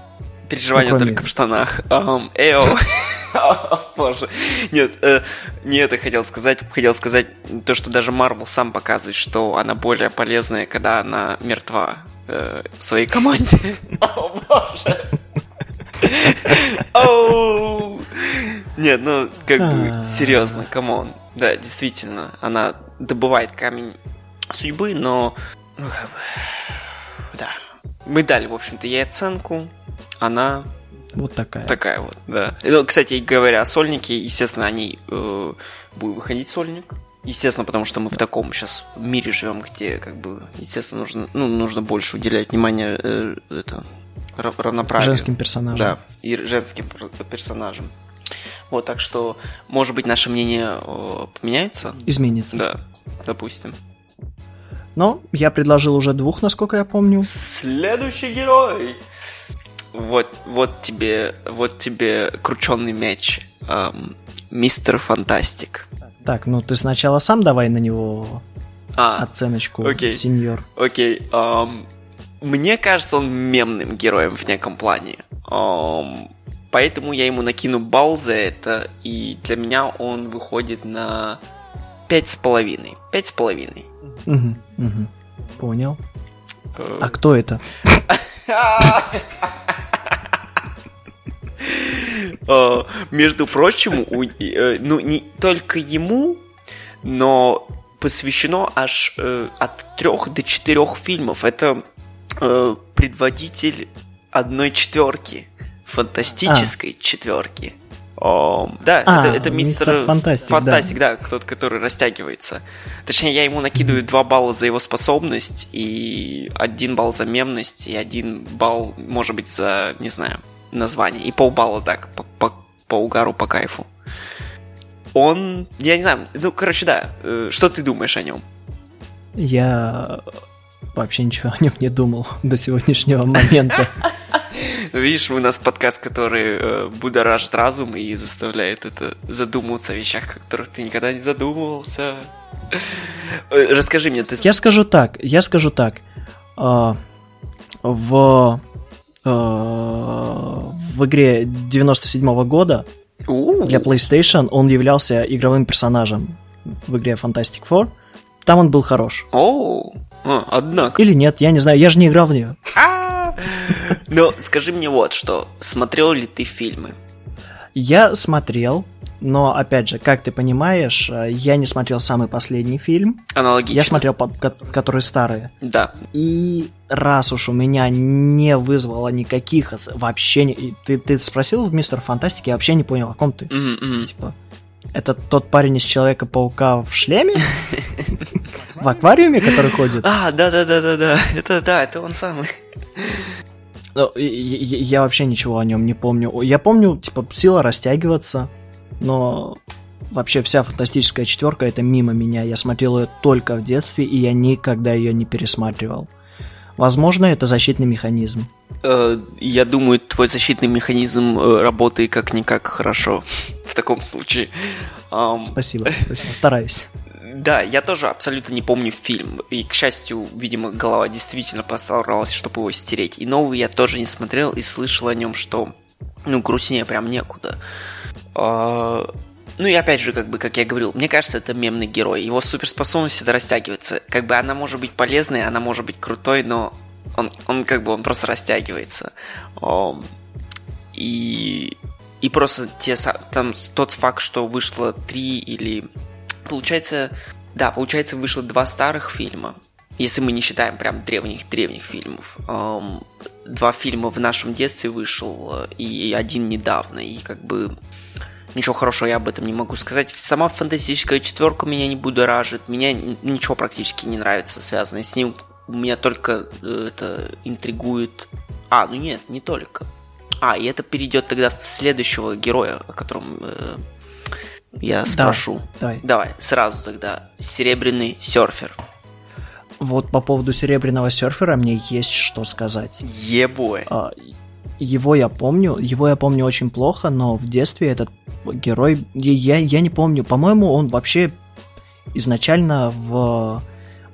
Переживания ну, только в штанах. Ам, эо. Боже. Нет, э, не это хотел сказать. Хотел сказать то, что даже Марвел сам показывает, что она более полезная, когда она мертва э, в своей команде. О, боже. Оу. Нет, ну, как бы, А. серьезно, come on. Да, действительно, она добывает камень судьбы, но, ну, как бы, да. Мы дали, в общем-то, ей оценку. Она Вот такая. такая вот, да. Ну, кстати, говоря о сольнике, естественно, они э, будет выходить сольник. Естественно, потому что мы в таком сейчас мире живем, где, как бы, естественно, нужно, ну, нужно больше уделять внимание э, это, ра- равноправию. Женским персонажем. Да, и женским пер- персонажем. Вот, так что, может быть, наше мнение э, поменяется? Изменится. Да, допустим. Но я предложил уже двух, насколько я помню. Следующий герой. Вот, вот тебе, вот тебе крученный мяч, Ам, мистер Фантастик. Так, ну ты сначала сам давай на него А, оценочку, окей. сеньор. окей. ам, мне кажется, он мемным героем в неком плане. Ам, поэтому я ему накину балл за это, и для меня он выходит на пять с половиной. Пять с половиной. Понял. Э, А кто это? Э, Между прочим, э, ну не только ему, но посвящено аж э, от трех до четырех фильмов. Это э, предводитель одной четверки, фантастической четверки. О, да, А, это, это мистер, мистер Фантастик, да. Фантастик, да, тот, который растягивается. Точнее, я ему накидываю 2 балла за его способность, и один балл за мемность, и один балл, может быть, за, не знаю, название. И полбалла так, по, по, по угару, по кайфу. Он, я не знаю, ну, короче, да, э, что ты думаешь о нем? Я вообще ничего о нем не думал до сегодняшнего момента. Видишь, у нас подкаст, который э, будоражит разум и заставляет это задумываться о вещах, о которых ты никогда не задумывался. Э, Расскажи мне, ты... Я скажу так, я скажу так. А, В а, в игре 97 года У, для PlayStation он являлся игровым персонажем в игре Fantastic Four. Там он был хорош. О, а, однако. Или нет, я не знаю, я же не играл в нее. Но скажи мне вот что, смотрел ли ты фильмы? Я смотрел, но опять же, как ты понимаешь, э, я не смотрел самый последний фильм. Аналогично. Я смотрел, которые старые. Да. И раз уж у меня не вызвало никаких вообще... не- Ты, ты спросил в Мистер Фантастике, я вообще не понял, о ком ты. Мгм. Типа, это тот парень из Человека-паука в шлеме? В аквариуме, который ходит? А, да-да-да-да-да, это да, это он самый. Ну, Я вообще ничего о нем не помню. Я помню, типа, сила растягиваться, но вообще вся фантастическая четверка это мимо меня. Я смотрел ее только в детстве, и я никогда ее не пересматривал. Возможно, это защитный механизм. Э, Я думаю, твой защитный механизм э, работает как-никак хорошо в таком случае. Спасибо, спасибо, стараюсь. Да, я тоже абсолютно не помню фильм. И, к счастью, видимо, голова действительно постаралась, чтобы его стереть. И новый я тоже не смотрел и слышал о нем, что, ну, грустнее прям некуда. А, Ну и опять же, как бы, как я говорил, мне кажется, это мемный герой. Его суперспособность это растягивается. Как бы она может быть полезной, она может быть крутой, но он, он как бы, он просто растягивается. Ам, И, и просто те, там тот факт, что вышло три или... Получается, да, получается, вышло два старых фильма. Если мы не считаем прям древних-древних фильмов. Ам, два фильма в нашем детстве вышел, э, и один недавно. И как бы ничего хорошего я об этом не могу сказать. Сама фантастическая четверка меня не будоражит. Меня ничего практически не нравится, связанное с ним. Меня только э, это интригует. А, ну нет, не только. А, и это перейдет тогда в следующего героя, о котором э, я спрошу. Давай. Давай, сразу тогда. Серебряный серфер. Вот по поводу серебряного серфера мне есть что сказать. Ебой. А, его я помню, его я помню очень плохо, но в детстве этот герой, я, я не помню, по-моему, он вообще изначально в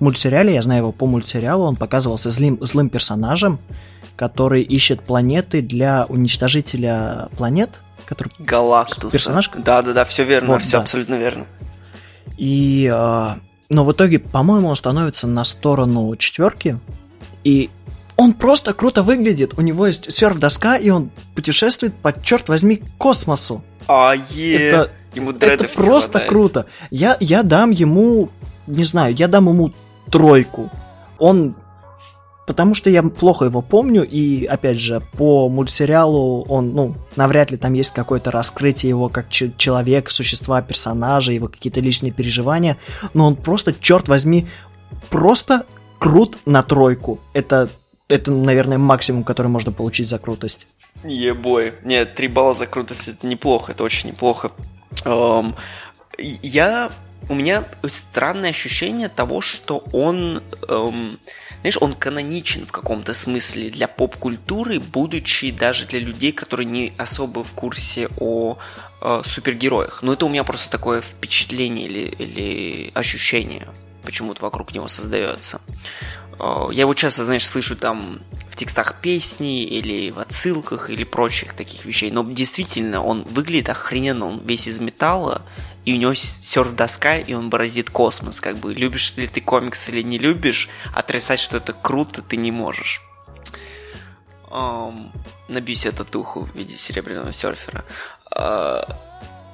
мультсериале, я знаю его по мультсериалу, он показывался злым, злым персонажем, который ищет планеты для уничтожителя планет, который Галактус. Персонаж? Да, да, да, все верно, Вот, все да. абсолютно верно. И, а, но в итоге, по-моему, он становится на сторону четверки, и он просто круто выглядит. У него есть серф-доска, и он путешествует по, черт возьми, космосу. А, е, Это, ему это не просто хватает. круто. Я, я дам ему, не знаю, я дам ему тройку. Он Потому что я плохо его помню, и, опять же, по мультсериалу он, ну, навряд ли там есть какое-то раскрытие его как человек, существа, персонажа, его какие-то личные переживания, но он просто, черт возьми, просто крут на тройку. Это, это, наверное, максимум, который можно получить за крутость. Ебой. Нет, три балла за крутость это неплохо, это очень неплохо. Эм, я... У меня странное ощущение того, что он... эм, знаешь, он каноничен в каком-то смысле для поп-культуры, будучи даже для людей, которые не особо в курсе о э, супергероях. Но это у меня просто такое впечатление или, или ощущение почему-то вокруг него создается. Э, Я его часто, знаешь, слышу там в текстах песни или в отсылках или прочих таких вещей. Но действительно, он выглядит охрененно, он весь из металла, и у него серф-доска, и он бороздит космос. Как бы, любишь ли ты комикс или не любишь, отрицать, что это круто, ты не можешь. Ам, набью себе татуху в виде серебряного серфера. А,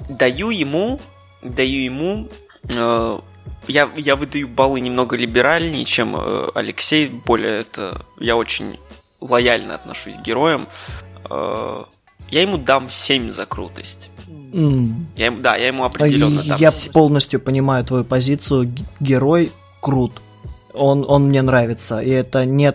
даю ему, даю ему, э, я, я выдаю баллы немного либеральнее, чем э, Алексей, более это, я очень лояльно отношусь к героям. Э, я ему дам 7 за крутость. М. Я, да, я ему определенно дам Я 7. полностью понимаю твою позицию. Герой крут. Он, он мне нравится. И это не,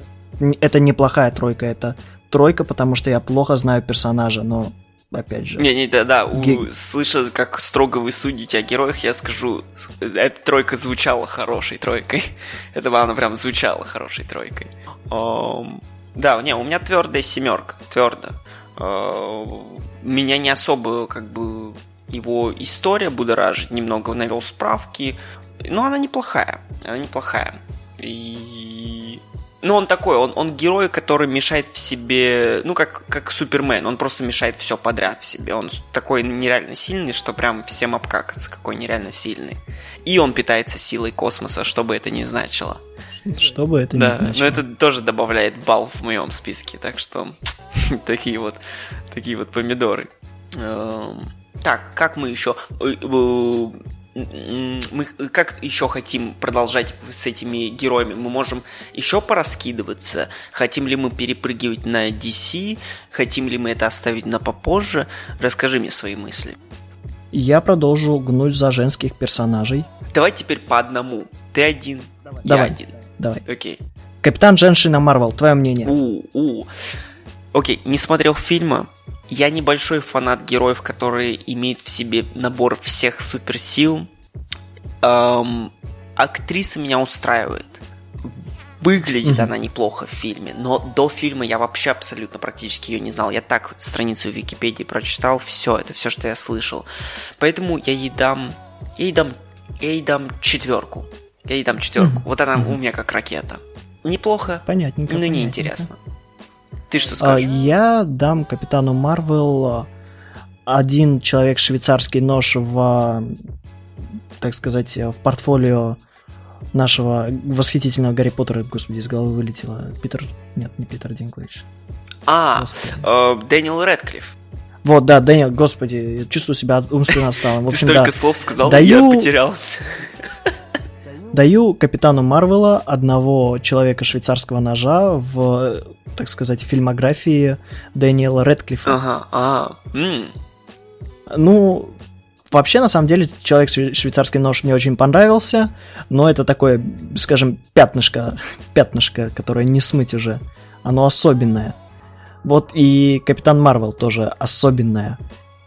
это неплохая тройка. Это тройка, потому что я плохо знаю персонажа, но опять же. Не, не, да, да, у- Ге- слыша, как строго вы судите о героях, я скажу, эта тройка звучала хорошей тройкой. Это она прям звучала хорошей тройкой. Ам, да, не, у меня твердая семерка, твердо. Меня не особо, как бы, его история будоражит, немного навел справки, но она неплохая, она неплохая. И... Ну, он такой, он, он герой, который мешает в себе, ну, как, как Супермен, он просто мешает все подряд в себе. Он такой нереально сильный, что прям всем обкакаться, какой нереально сильный. И он питается силой космоса, что бы это ни значило. Что бы это да, ни значило. но это тоже добавляет балл в моем списке, так что такие вот, такие вот помидоры. Эм, Так, как мы еще... Мы как еще хотим продолжать с этими героями? Мы можем еще пораскидываться? Хотим ли мы перепрыгивать на DC? Хотим ли мы это оставить на попозже? Расскажи мне свои мысли. Я продолжу гнуть за женских персонажей. Давай теперь по одному. Ты один, я Давай. один. Давай. Окей. Капитан Женщина Марвел, твое мнение? У, у. Окей, не смотрел фильма. Я небольшой фанат героев, которые имеют в себе набор всех суперсил. Эм, актриса меня устраивает. Выглядит Мгм. она неплохо в фильме, но до фильма я вообще абсолютно практически ее не знал. Я так страницу в Википедии прочитал, все, это все, что я слышал. Поэтому я ей дам, я ей дам, я ей дам четверку. Я ей дам четверку. Мгм. Вот она Мгм. у меня как ракета. Неплохо, Понятненько. ну, понятненько. неинтересно. Ты что А, скажешь? Я дам Капитану Марвел а, один человек швейцарский нож в, а, так сказать, в портфолио нашего восхитительного Гарри Поттера, господи, из головы вылетело. Питер... Нет, не Питер Динклэйдж. А, э, Дэниел Рэдклифф. Вот, да, Дэниел, господи, чувствую себя умственно отсталым. В Ты столько да. слов сказал, Даю- я потерялся. Даю Капитану Марвела одного человека швейцарского ножа в, так сказать, фильмографии Дэниела Рэдклиффа. Ага, а, м, Ну, вообще, на самом деле, человек шве- швейцарский нож мне очень понравился, но это такое, скажем, пятнышко, пятнышко, которое не смыть уже. Оно особенное. Вот и Капитан Марвел тоже особенная.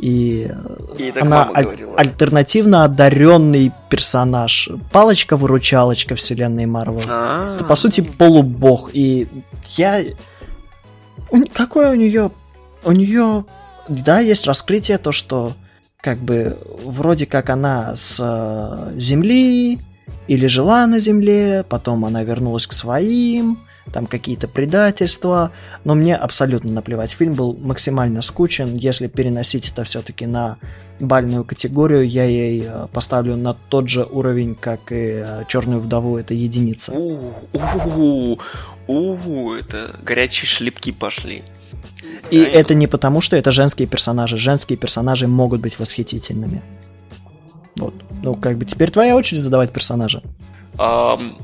И И она аль- говорила. альтернативно одаренный персонаж. Палочка-выручалочка вселенной Марвел. А, Это, по сути, полубог. И я... Какое у нее у нее, да, есть раскрытие, то, что как бы вроде как она с э, Земли или жила на Земле, потом она вернулась к своим, там какие-то предательства, но мне абсолютно наплевать. Фильм был максимально скучен, если переносить это все-таки на бальную категорию, я ей э, поставлю на тот же уровень, как и э, Черную вдову, это единица. У-у-у, это горячие шлепки пошли. И да, это не потому, что это женские персонажи. Женские персонажи могут быть восхитительными. Вот. Ну, как бы теперь твоя очередь задавать персонажа. Um,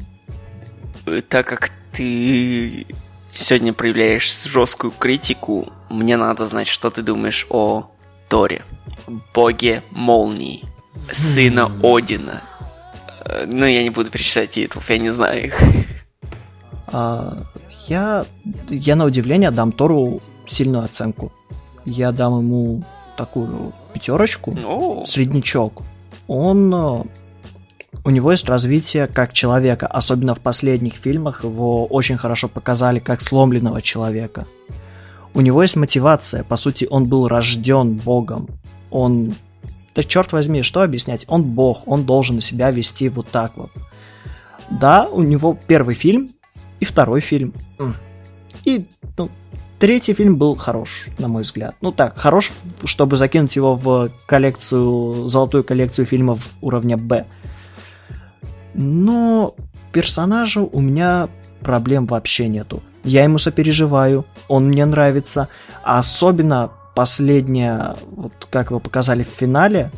так как ты сегодня проявляешь жесткую критику, мне надо знать, что ты думаешь о Торе, боге молнии, сына Одина. Э, ну, я не буду перечислять титулов, я не знаю их. А, я, я на удивление дам Тору сильную оценку. Я дам ему такую пятерочку, oh. среднячок. Он э, у него есть развитие как человека, особенно в последних фильмах его очень хорошо показали как сломленного человека. У него есть мотивация, по сути, он был рожден Богом. Он, да черт возьми, что объяснять? Он Бог, он должен себя вести вот так вот. Да, у него первый фильм и второй фильм. И ну, третий фильм был хорош, на мой взгляд. Ну так, хорош, чтобы закинуть его в коллекцию, золотую коллекцию фильмов уровня Б. Но персонажа у меня проблем вообще нету. Я ему сопереживаю, он мне нравится. А особенно последняя, вот как его показали в финале,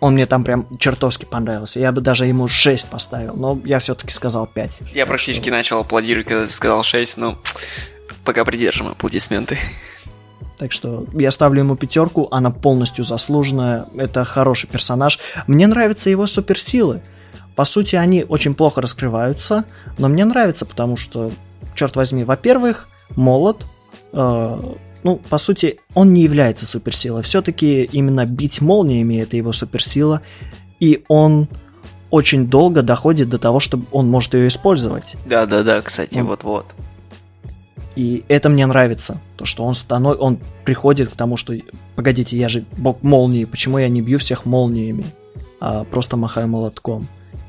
он мне там прям чертовски понравился. Я бы даже ему 6 поставил, но я все-таки сказал 5. Я практически что... начал аплодировать, когда ты сказал 6, но пока придержим аплодисменты. Так что я ставлю ему пятерку, она полностью заслуженная. Это хороший персонаж. Мне нравятся его суперсилы. По сути, они очень плохо раскрываются, но мне нравится, потому что, черт возьми, во-первых, молод, э, ну, по сути, он не является суперсилой. Все-таки именно бить молниями это его суперсила, и он очень долго доходит до того, чтобы он может ее использовать. Да, да, да, кстати, вот-вот. И это мне нравится. То, что он станов... он приходит к тому, что погодите, я же бог молнии, почему я не бью всех молниями, а просто махаю молотком.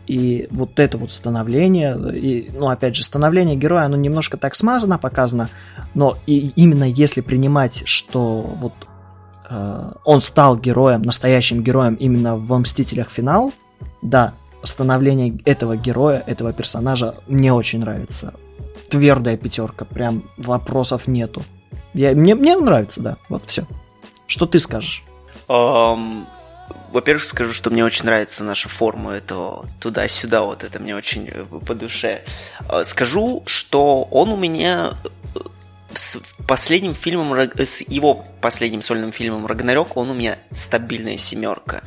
И вот это вот становление, и, ну, опять же, становление героя, оно немножко так смазано показано, но и именно если принимать, что вот э, он стал героем, настоящим героем именно в «Мстителях. Финал», да, становление этого героя, этого персонажа мне очень нравится. Твердая пятерка, прям вопросов нету. Я, мне, мне нравится, да, вот все. Что ты скажешь? Um, во-первых, скажу, что мне очень нравится наша форма этого туда-сюда, вот это мне очень э, по душе. А, скажу, что он у меня э, с последним фильмом, с его последним сольным фильмом Рагнарёк, он у меня стабильная семерка.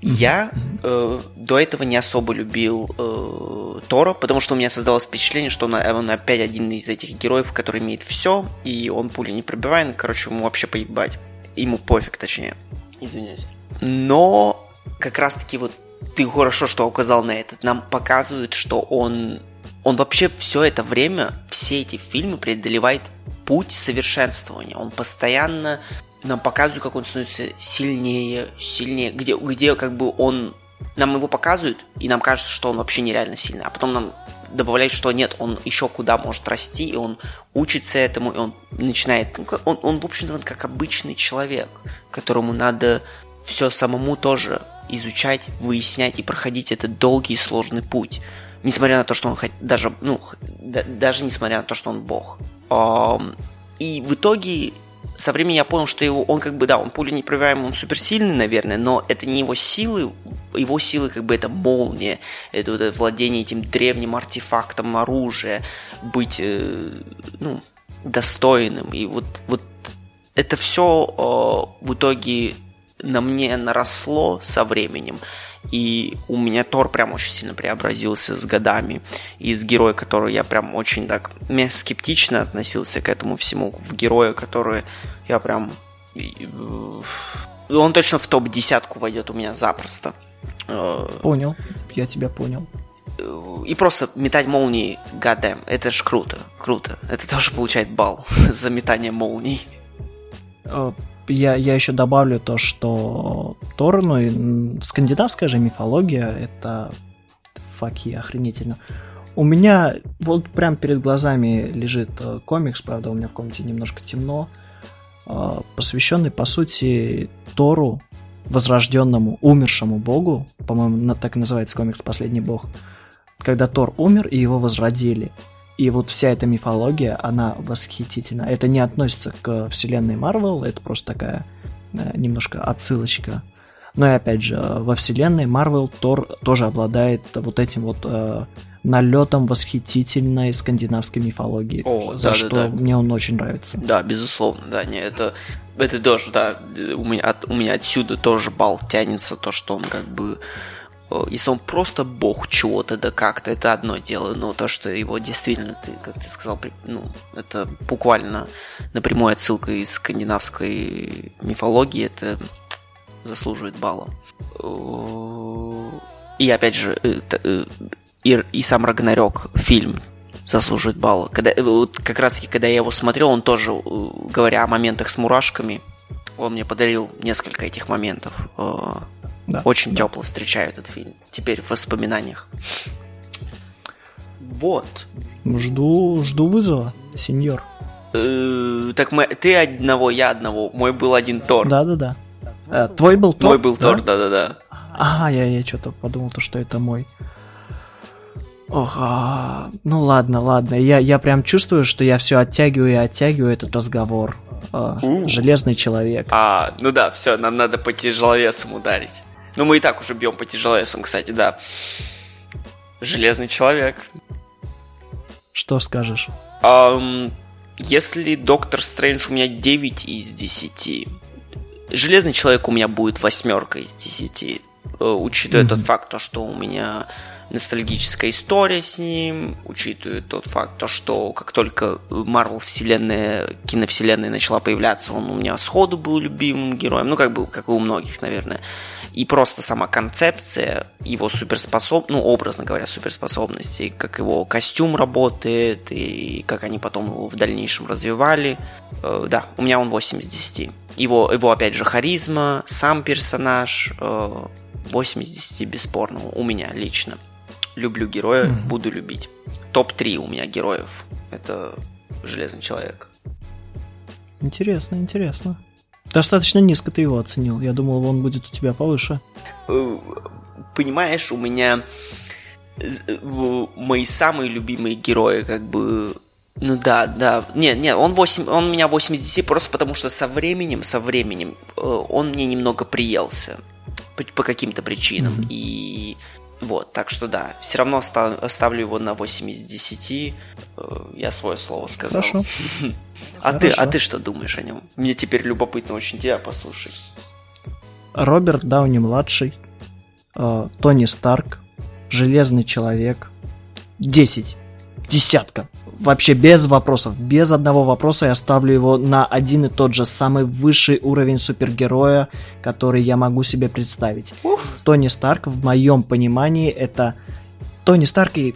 Я э, до этого не особо любил э, Тора, потому что у меня создалось впечатление, что он, он опять один из этих героев, который имеет все, и он пули не пробивает, короче, ему вообще поебать. Ему пофиг, точнее. Извиняюсь. Но как раз-таки вот ты хорошо, что указал на это. Нам показывают, что он, он вообще все это время, все эти фильмы преодолевает путь совершенствования. Он постоянно нам показывают, как он становится сильнее, сильнее, где, где как бы он нам его показывают, и нам кажется, что он вообще нереально сильный, а потом нам добавляют, что нет, он еще куда может расти, и он учится этому, и он начинает, ну, он, он в общем-то, как обычный человек, которому надо все самому тоже изучать, выяснять и проходить этот долгий и сложный путь. Несмотря на то, что он даже, ну, да, даже несмотря на то, что он бог. И в итоге со временем я понял, что его, он как бы, да, он пуля непробиваемый, он суперсильный, наверное, но это не его силы, его силы как бы это молния, это вот это владение этим древним артефактом оружия, быть, э, ну, достойным. И вот, вот это все э, в итоге на мне наросло со временем. И у меня Тор прям очень сильно преобразился с годами. Из героя, который я прям очень так скептично относился к этому всему, в героя, который я прям... Он точно в топ-десятку войдет у меня запросто. Э, понял, я тебя понял. И просто метать молнии, гадэм, это ж круто, круто. Это тоже получает балл за метание молний. Я, я еще добавлю то, что Тор, ну скандинавская же мифология, это факи охренительно. У меня вот прям перед глазами лежит э, комикс, правда, у меня в комнате немножко темно, э, посвященный, по сути, Тору, возрожденному, умершему богу, по-моему, так и называется комикс «Последний бог», когда Тор умер и его возродили. И вот вся эта мифология, она восхитительна. Это не относится к вселенной Марвел, это просто такая э, немножко отсылочка. Но и опять же, во вселенной Марвел Тор тоже обладает вот этим вот э, налетом восхитительной скандинавской мифологии. О, за да, что да, да. мне он очень нравится. Да, безусловно, да, не, это, это тоже, да, у меня, от, у меня отсюда тоже бал тянется, то, что он как бы если он просто бог чего-то, да как-то, это одно дело, но то, что его действительно, ты, как ты сказал, ну, это буквально напрямую отсылка из скандинавской мифологии, это заслуживает балла. Э, и опять же, э, и, и сам Рагнарёк, фильм, заслуживает балла. Когда, вот как раз таки, когда я его смотрел, он тоже, говоря о моментах с мурашками, он мне подарил несколько этих моментов. Да. Очень да. тепло встречаю этот фильм. Теперь в воспоминаниях. Вот. Жду, жду вызова, сеньор. Э, так мы, ты одного, я одного. Мой был один Тор. Да, да, да. Э, твой был Тор? Мой был да? Тор, да, да, да. А, я, я что-то подумал, то, что это мой. Ох, а... ну ладно, ладно. Я, я прям чувствую, что я все оттягиваю и оттягиваю этот разговор. А, железный человек. А, ну да, все, нам надо по тяжеловесам ударить. Ну, мы и так уже бьем по тяжеловесам, кстати, да. Железный человек. Что скажешь? Um, если Доктор Стрэндж у меня 9 из 10, Железный человек у меня будет восьмерка из 10, э, учитывая mm-hmm. тот факт, то, что у меня ностальгическая история с ним, учитывая тот факт, то, что как только Марвел вселенная, киновселенная начала появляться, он у меня сходу был любимым героем, ну, как бы, как и у многих, наверное. И просто сама концепция его суперспособ, ну, образно говоря, суперспособностей, как его костюм работает, и как они потом его в дальнейшем развивали. Э, да, у меня он 8 из 10. Его, его опять же, харизма, сам персонаж, 8 э, из 10 бесспорно, у меня лично. Люблю героя, mm-hmm. буду любить. Топ-3 у меня героев. Это Железный Человек. Интересно, интересно. Достаточно низко ты его оценил. Я думал, он будет у тебя повыше. Э, понимаешь, у меня э, мои самые любимые герои, как бы. Ну да, да. Нет, нет, он, 8, он у меня 8 из 10 просто потому, что со временем, со временем э, он мне немного приелся по, по каким-то причинам. Mm-hmm. И вот, так что да, все равно оставлю его на 8 из 10. Я свое слово сказал. Хорошо. А ты, а ты что думаешь о нем? Мне теперь любопытно очень тебя послушать. Роберт Дауни младший, э, Тони Старк, Железный человек, 10. Десятка. Вообще без вопросов. Без одного вопроса я ставлю его на один и тот же самый высший уровень супергероя, который я могу себе представить. Уф. Тони Старк, в моем понимании, это... Тони Старк и...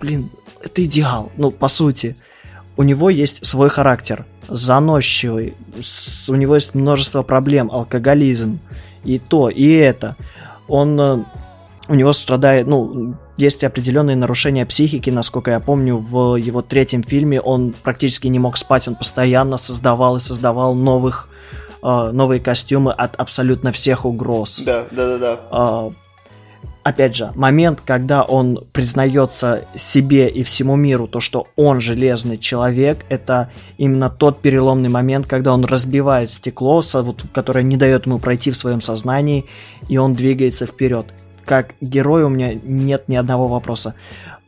Блин, это идеал. Ну, по сути у него есть свой характер, заносчивый, у него есть множество проблем, алкоголизм, и то, и это. Он, э, у него страдает, ну, есть определенные нарушения психики, насколько я помню, в его третьем фильме он практически не мог спать, он постоянно создавал и создавал новых э, новые костюмы от абсолютно всех угроз. Да, да, да, да опять же, момент, когда он признается себе и всему миру, то, что он железный человек, это именно тот переломный момент, когда он разбивает стекло, вот, которое не дает ему пройти в своем сознании, и он двигается вперед. Как герой у меня нет ни одного вопроса.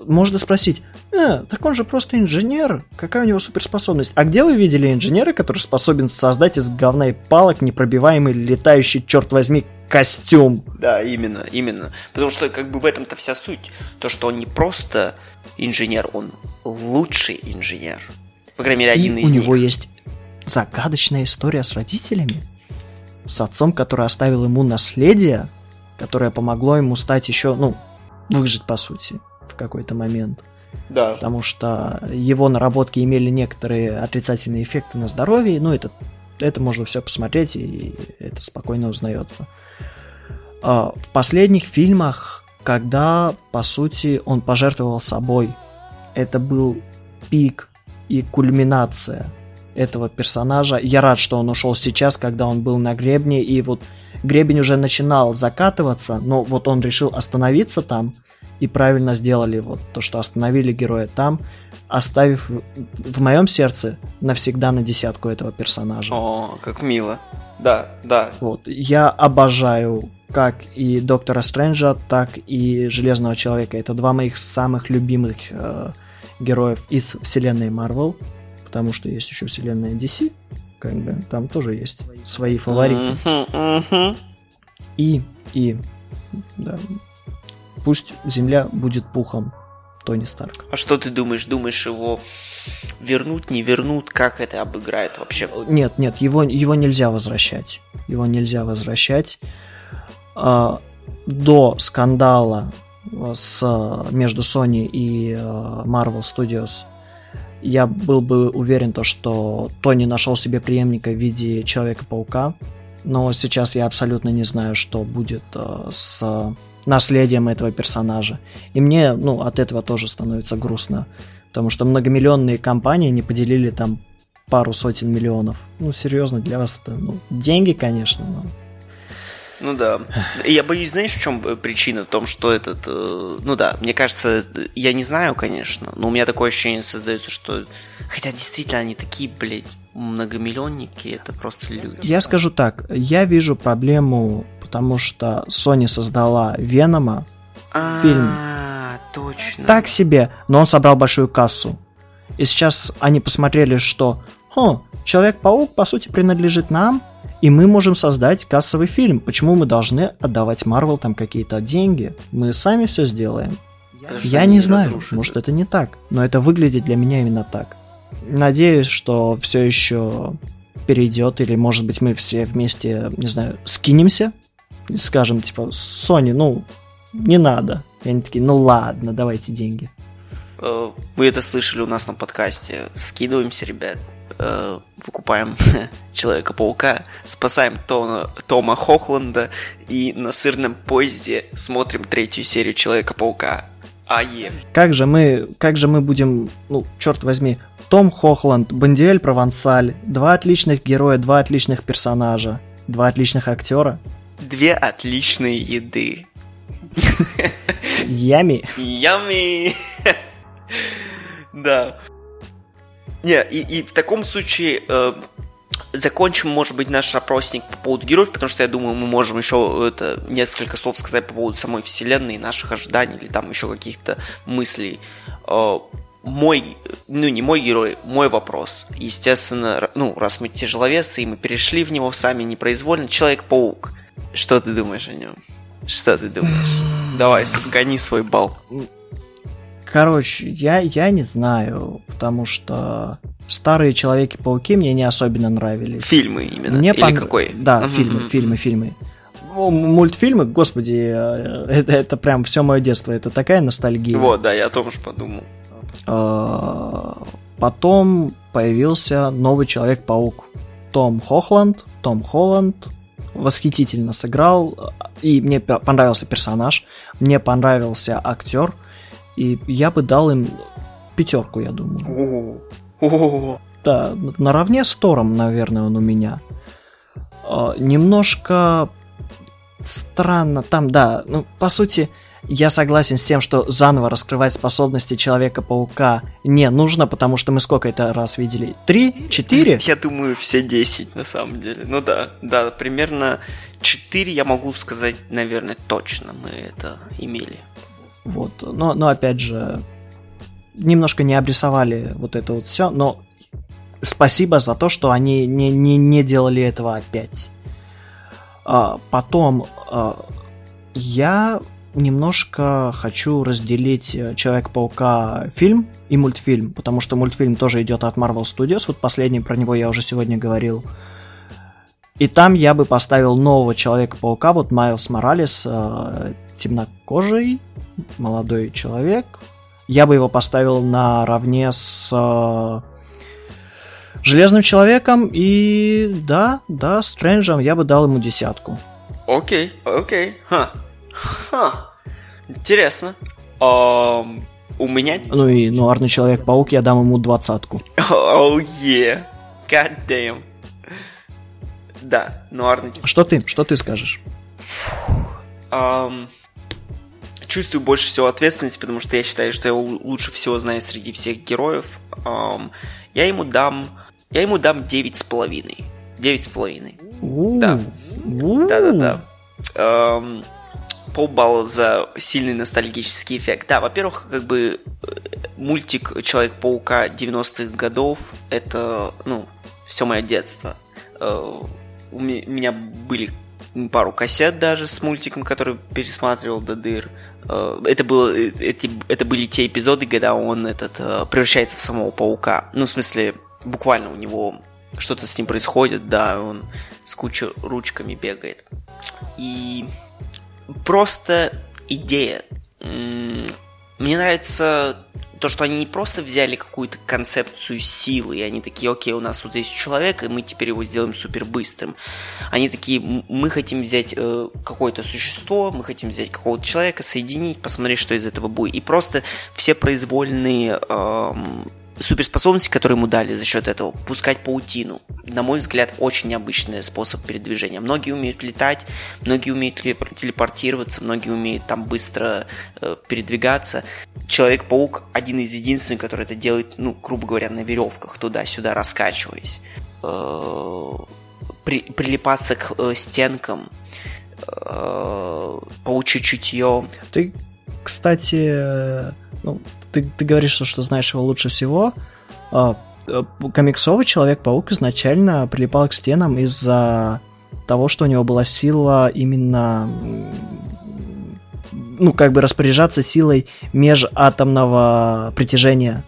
Можно спросить, э, так он же просто инженер, какая у него суперспособность? А где вы видели инженера, который способен создать из говна и палок непробиваемый летающий, черт возьми, костюм. Да, именно, именно. Потому что как бы в этом-то вся суть. То, что он не просто инженер, он лучший инженер. По крайней мере, один И из у них. него есть загадочная история с родителями. С отцом, который оставил ему наследие, которое помогло ему стать еще, ну, выжить, по сути, в какой-то момент. Да. Потому что его наработки имели некоторые отрицательные эффекты на здоровье, ну, это это можно все посмотреть, и это спокойно узнается. А, в последних фильмах, когда, по сути, он пожертвовал собой, это был пик и кульминация этого персонажа. Я рад, что он ушел сейчас, когда он был на гребне, и вот гребень уже начинал закатываться, но вот он решил остановиться там, и правильно сделали вот то, что остановили героя там, оставив в моем сердце навсегда на десятку этого персонажа. О, как мило. Да, да. Вот. Я обожаю как и Доктора Стрэнджа, так и Железного Человека. Это два моих самых любимых э, героев из вселенной Марвел, потому что есть еще вселенная DC, как бы там тоже есть свои фавориты. И, и, да, пусть Земля будет пухом Тони Старк. А что ты думаешь? Думаешь, его вернуть, не вернут? Как это обыграет вообще? Нет, нет, его, его нельзя возвращать. Его нельзя возвращать. А, до скандала с, между Sony и uh, Marvel Studios я был бы уверен, то, что Тони нашел себе преемника в виде Человека-паука, но сейчас я абсолютно не знаю, что будет uh, с наследием этого персонажа. И мне ну, от этого тоже становится грустно, потому что многомиллионные компании не поделили там пару сотен миллионов. Ну, серьезно, для вас это ну, деньги, конечно, но ну да. Я боюсь, знаешь, в чем причина? В том, что этот... Э, ну да, мне кажется, я не знаю, конечно, но у меня такое ощущение создается, что... Хотя действительно они такие, блядь, многомиллионники, это просто люди. Я скажу так, я вижу проблему, потому что Sony создала Венома, фильм. точно. Так себе, но он собрал большую кассу. И сейчас они посмотрели, что Хм, Человек-паук, по сути, принадлежит нам, и мы можем создать кассовый фильм. Почему мы должны отдавать Марвел там какие-то деньги? Мы сами все сделаем. Я не знаю, разрушит. может это не так, но это выглядит для меня именно так. Надеюсь, что все еще перейдет, или может быть мы все вместе, не знаю, скинемся и скажем, типа, Sony, ну, не надо. И они такие, ну ладно, давайте деньги. Э, вы это слышали у нас на подкасте. Скидываемся, ребят э, выкупаем Человека-паука, спасаем Тома, Тома Хохланда и на сырном поезде смотрим третью серию Человека-паука. Ае. Как же мы, как же мы будем, ну, черт возьми, том Хохланд, Бандиэль Провансаль, два отличных героя, два отличных персонажа, два отличных актера. Две отличные еды. Ями. Ями. Да. Не, и, и в таком случае э, закончим, может быть, наш опросник по поводу героев, потому что я думаю, мы можем еще это, несколько слов сказать по поводу самой вселенной, наших ожиданий или там еще каких-то мыслей. Э, мой, ну не мой герой, мой вопрос. Естественно, ну, раз мы тяжеловесы, и мы перешли в него сами непроизвольно, Человек-паук. Что ты думаешь о нем? Что ты думаешь? Давай, гони свой бал. Короче, я, я не знаю, потому что старые Человеки-пауки мне не особенно нравились. Фильмы именно? Мне Или пон... какой? Да, mm-hmm. фильмы, фильмы, фильмы. Мультфильмы, господи, э, это, это прям все мое детство, это такая ностальгия. Вот, да, я тоже подумал. А, потом появился новый Человек-паук. Том Хохланд, Том Холланд, восхитительно сыграл, и мне понравился персонаж, мне понравился актер – и я бы дал им пятерку, я думаю. Да, наравне с Тором, наверное, он у меня. А, немножко странно. Там, да, ну, по сути, я согласен с тем, что заново раскрывать способности Человека-паука не нужно, потому что мы сколько это раз видели? Три? Четыре? Я думаю, все десять, на самом деле. Ну да, да, примерно четыре я могу сказать, наверное, точно мы это имели. Вот. Но, но опять же, немножко не обрисовали вот это вот все, но спасибо за то, что они не, не, не делали этого опять. А, потом а, я немножко хочу разделить Человек-паука фильм и мультфильм, потому что мультфильм тоже идет от Marvel Studios, вот последний про него я уже сегодня говорил. И там я бы поставил нового Человека-паука, вот Майлз Моралес, э, темнокожий, молодой человек. Я бы его поставил наравне с... Э, Железным человеком и да, да, Стрэнджем я бы дал ему десятку. Окей, окей, ха, ха, интересно. Um, у меня... Ну и нуарный Человек-паук я дам ему двадцатку. Oh yeah, god damn. Да, нуарный... Что ты, что ты скажешь? Um, чувствую больше всего ответственности, потому что я считаю, что я лучше всего знаю среди всех героев. Um, я ему дам... Я ему дам девять с половиной. Девять с половиной. Да. Да-да-да. Um, полбалла за сильный ностальгический эффект. Да, во-первых, как бы э, мультик Человек-паука 90-х годов это, ну, все мое детство. Uh, у меня были пару кассет даже с мультиком, который пересматривал до дыр. Э, это, было, э, эти, это были те эпизоды, когда он этот, э, превращается в самого паука. Ну, в смысле, буквально у него что-то с ним происходит, да, он с кучей ручками бегает. И просто идея. Мне нравится то, что они не просто взяли какую-то концепцию силы, и они такие, окей, у нас вот есть человек, и мы теперь его сделаем супер быстрым. Они такие, мы хотим взять э, какое-то существо, мы хотим взять какого-то человека, соединить, посмотреть, что из этого будет. И просто все произвольные э, суперспособности, которые ему дали за счет этого, пускать паутину. На мой взгляд, очень необычный способ передвижения. Многие умеют летать, многие умеют телепортироваться, многие умеют там быстро э, передвигаться. Человек-паук один из единственных, который это делает, ну, грубо говоря, на веревках, туда-сюда раскачиваясь. Э, при, прилипаться к э, стенкам, э, паучье чутье. Ты, кстати, ну, ты, ты говоришь, что, что знаешь его лучше всего. А, э, комиксовый Человек-паук изначально прилипал к стенам из-за того, что у него была сила именно ну, как бы распоряжаться силой межатомного притяжения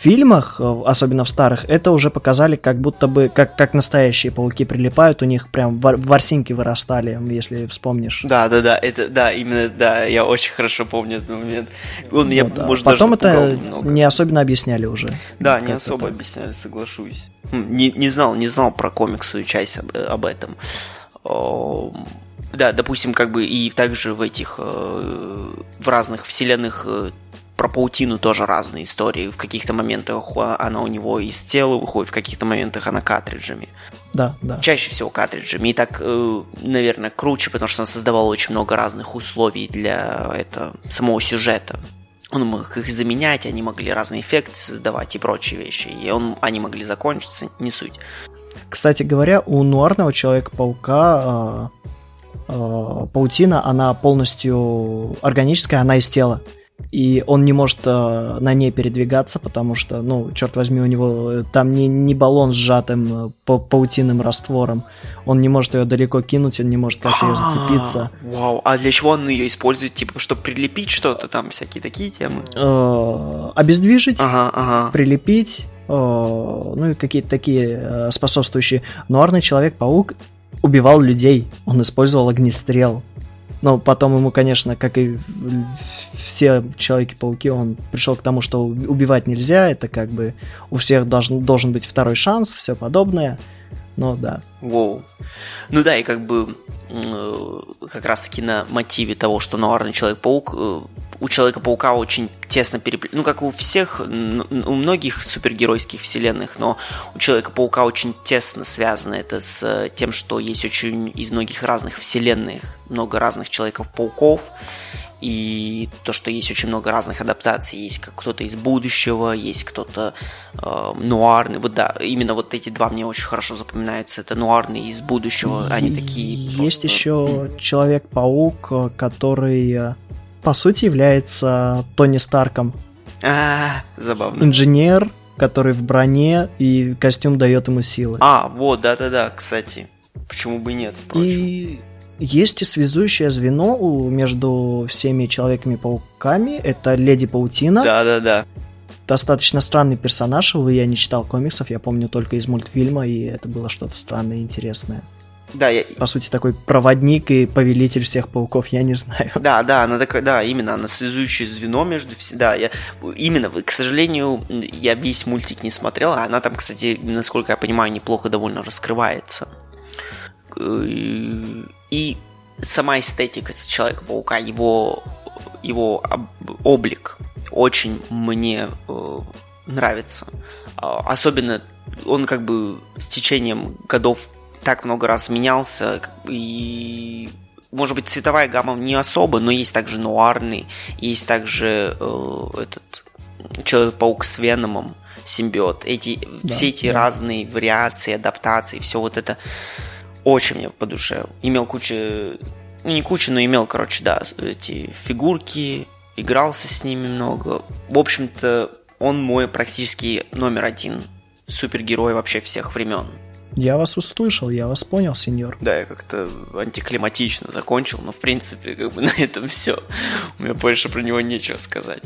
фильмах, э, особенно в старых, это уже показали как будто бы, как, как настоящие пауки прилипают, у них прям вор, ворсинки вырастали, если вспомнишь. Да, да, да, это, да, именно, да, я очень хорошо помню этот момент. Он, вот, я, да. может, Потом это не особенно объясняли уже. Да, не особо это. объясняли, соглашусь. Хм, не, не знал, не знал про комиксовую часть об, об этом. Да, допустим, как бы и также в этих, э, в разных вселенных э, про паутину тоже разные истории. В каких-то моментах она у него из тела выходит, в каких-то моментах она картриджами. Да, да. Чаще всего картриджами. И так, э, наверное, круче, потому что он создавал очень много разных условий для это, самого сюжета. Он мог их заменять, они могли разные эффекты создавать и прочие вещи. И он, они могли закончиться, не суть. Кстати говоря, у нуарного Человека-паука э, э, паутина, она полностью органическая, она из тела и он не может э, на ней передвигаться, потому что, ну, черт возьми, у него э, там не, не баллон сжатым э, по паутинным раствором. Он не может ее далеко кинуть, он не может так ее зацепиться. Вау, а для чего он ее использует? Типа, чтобы прилепить что-то там, всякие такие темы? Обездвижить, ага, ага. прилепить, ну и какие-то такие способствующие. Нуарный Человек-паук убивал людей, он использовал огнестрел. Но потом ему, конечно, как и все Человеки-пауки, он пришел к тому, что убивать нельзя, это как бы у всех должен, должен быть второй шанс, все подобное. Но да. Воу. Ну да, и как бы э, как раз-таки на мотиве того, что Нуарный Человек-паук э, у Человека-паука очень тесно переплетено, ну, как у всех, у многих супергеройских вселенных, но у Человека-паука очень тесно связано это с э, тем, что есть очень из многих разных вселенных, много разных Человеков-пауков, и то, что есть очень много разных адаптаций, есть как кто-то из будущего, есть кто-то э, нуарный, вот да, именно вот эти два мне очень хорошо запоминаются, это нуарный из будущего, они такие. Есть просто... еще Человек-паук, э, который э, по сути является Тони Старком. А, забавно. Инженер, который в броне, и костюм дает ему силы. А, вот, да-да-да, кстати. Почему бы и нет, впрочем. И есть и связующее звено между всеми Человеками-пауками. Это Леди Паутина. Да-да-да. Достаточно странный персонаж, увы, я не читал комиксов, я помню только из мультфильма, и это было что-то странное и интересное. Да, я... По сути, такой проводник и повелитель всех пауков, я не знаю. Да, да, она такая, да, именно, она связующее звено между все, да, я, именно, к сожалению, я весь мультик не смотрел, а она там, кстати, насколько я понимаю, неплохо довольно раскрывается. И сама эстетика Человека-паука, его, его облик очень мне э, нравится. А, особенно он как бы с течением годов так много раз менялся, и может быть цветовая гамма не особо, но есть также нуарный, есть также э, этот Человек-паук с Веномом, симбиот. Эти, да, все эти да. разные вариации, адаптации, все вот это очень мне по душе. Имел кучу, ну не кучу, но имел, короче, да, эти фигурки, игрался с ними много. В общем-то, он мой практически номер один супергерой вообще всех времен. Я вас услышал, я вас понял, сеньор. Да, я как-то антиклиматично закончил, но в принципе, как бы на этом все. У меня больше про него нечего сказать.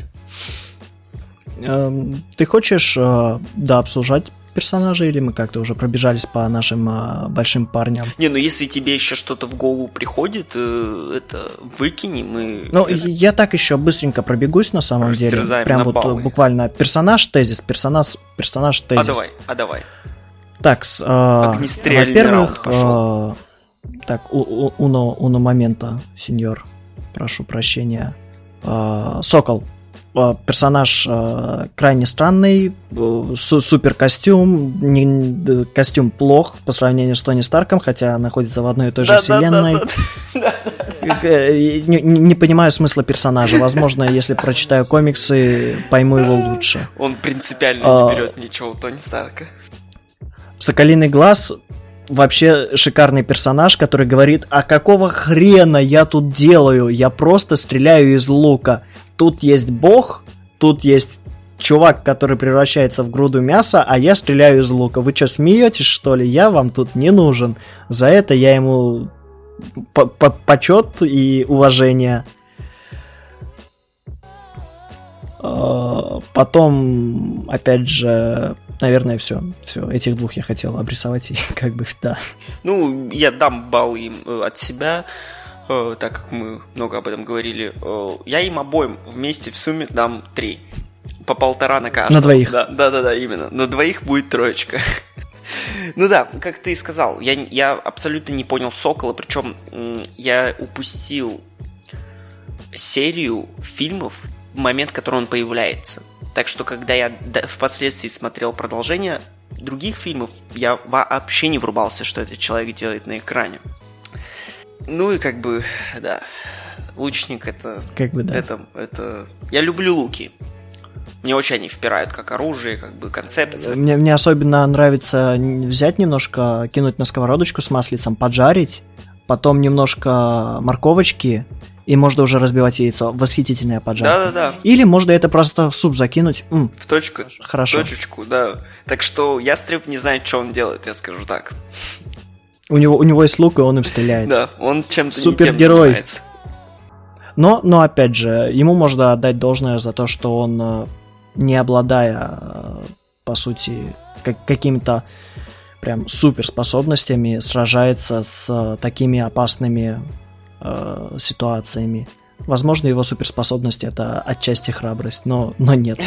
Эм, ты хочешь, э, да, обсуждать персонажей, или мы как-то уже пробежались по нашим а, большим парням? Не, ну если тебе еще что-то в голову приходит, э, это выкини, мы... Ну, я так еще быстренько пробегусь на самом деле. Прям вот баллы. буквально персонаж, тезис, персонаж, персонаж, тезис. А давай, а давай. Так, с, э, во-первых, э, так, у, у, уно, уно момента, сеньор, прошу прощения. Э, Сокол, Э, персонаж э, крайне странный, э, супер костюм, костюм плох по сравнению с Тони Старком, хотя находится в одной и той же да, вселенной. Да, да, не, не понимаю смысла персонажа. Возможно, если прочитаю комиксы, пойму его лучше. Он принципиально не а, берет ничего у Тони Старка. Соколиный глаз вообще шикарный персонаж, который говорит, а какого хрена я тут делаю? Я просто стреляю из лука. Тут есть бог, тут есть чувак, который превращается в груду мяса, а я стреляю из лука. Вы что, смеетесь, что ли? Я вам тут не нужен. За это я ему почет и уважение. А, потом, опять же, наверное, все. Все, этих двух я хотел обрисовать, и как бы, да. Ну, я дам балл им э, от себя, э, так как мы много об этом говорили. Э, я им обоим вместе в сумме дам три. По полтора на каждого. На двоих. Да, да, да, да, именно. На двоих будет троечка. Ну да, как ты и сказал, я, я абсолютно не понял Сокола, причем я упустил серию фильмов, момент, который он появляется. Так что, когда я впоследствии смотрел продолжение других фильмов, я вообще не врубался, что этот человек делает на экране. Ну и как бы, да, лучник это... Как бы, да. Это, это... Я люблю луки. Мне очень они впирают как оружие, как бы концепция. Мне, мне особенно нравится взять немножко, кинуть на сковородочку с маслицем, поджарить, потом немножко морковочки и можно уже разбивать яйцо. Восхитительная поджарка. Да-да-да. Или можно это просто в суп закинуть. М, в точку. Хорошо. В точечку, да. Так что ястреб не знает, что он делает, я скажу так. У него, у него есть лук, и он им стреляет. Да, он чем-то Супергерой. не тем Но, но опять же, ему можно отдать должное за то, что он, э, не обладая, э, по сути, как, какими-то прям суперспособностями, сражается с э, такими опасными э, ситуациями. Возможно, его суперспособность это отчасти храбрость, но, но нет.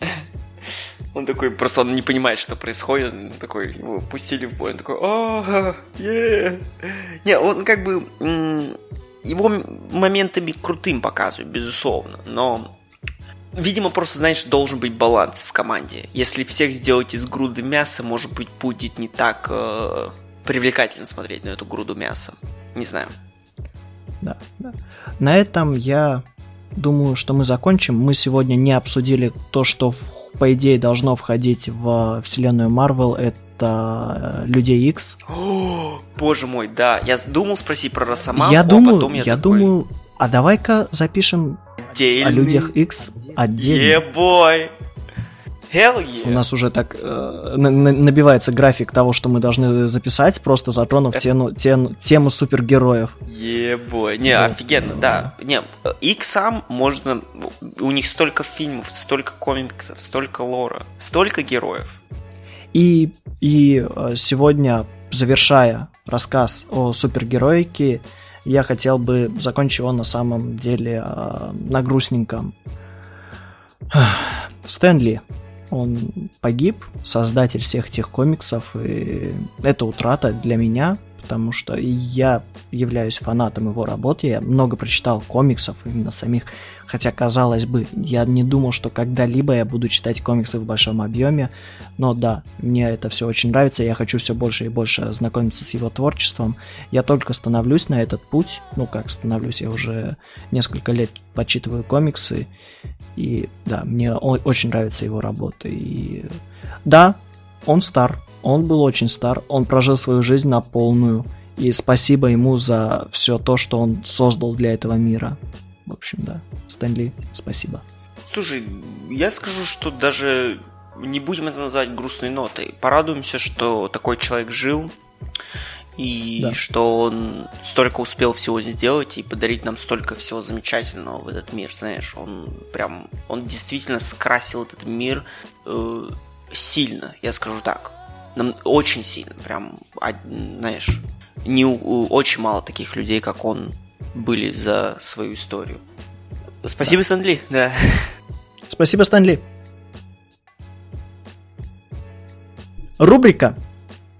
Он такой, просто он не понимает, что происходит. Он такой, его пустили в бой, он такой, о, е Не, он как бы... Его моментами крутым показывают, безусловно, но Видимо, просто, знаешь, должен быть баланс в команде. Если всех сделать из груды мяса, может быть, будет не так э, привлекательно смотреть на эту груду мяса. Не знаю да, да. На этом я думаю, что мы закончим. Мы сегодня не обсудили то, что по идее должно входить в вселенную Марвел. Это э, Людей X. О, боже мой, да. Я думал спросить про Росомаху, я думаю, а потом я, я такой... думаю, а давай-ка запишем Отдельный. о Людях X отдельно. Yeah, Hell yeah. У нас уже так э, набивается график того, что мы должны записать, просто затронув тему, тему, тему супергероев. Ебой. Не, вот. офигенно, да. Не, их сам можно... У них столько фильмов, столько комиксов, столько лора, столько героев. И, и э, сегодня, завершая рассказ о супергероике, я хотел бы закончить его на самом деле э, на грустненьком. Стэнли, он погиб, создатель всех этих комиксов, и это утрата для меня, потому что я являюсь фанатом его работы, я много прочитал комиксов именно самих, хотя, казалось бы, я не думал, что когда-либо я буду читать комиксы в большом объеме, но да, мне это все очень нравится, я хочу все больше и больше знакомиться с его творчеством, я только становлюсь на этот путь, ну как становлюсь, я уже несколько лет почитываю комиксы, и да, мне очень нравится его работа, и да, он стар, он был очень стар, он прожил свою жизнь на полную. И спасибо ему за все то, что он создал для этого мира. В общем, да. Стэнли, спасибо. Слушай, я скажу, что даже не будем это называть грустной нотой. Порадуемся, что такой человек жил, и да. что он столько успел всего сделать и подарить нам столько всего замечательного в этот мир, знаешь, он прям, он действительно скрасил этот мир э, сильно, я скажу так. Нам очень сильно, прям, знаешь, не очень мало таких людей, как он, были за свою историю. Спасибо, да. Стэнли, да. Спасибо, Стэнли. Рубрика.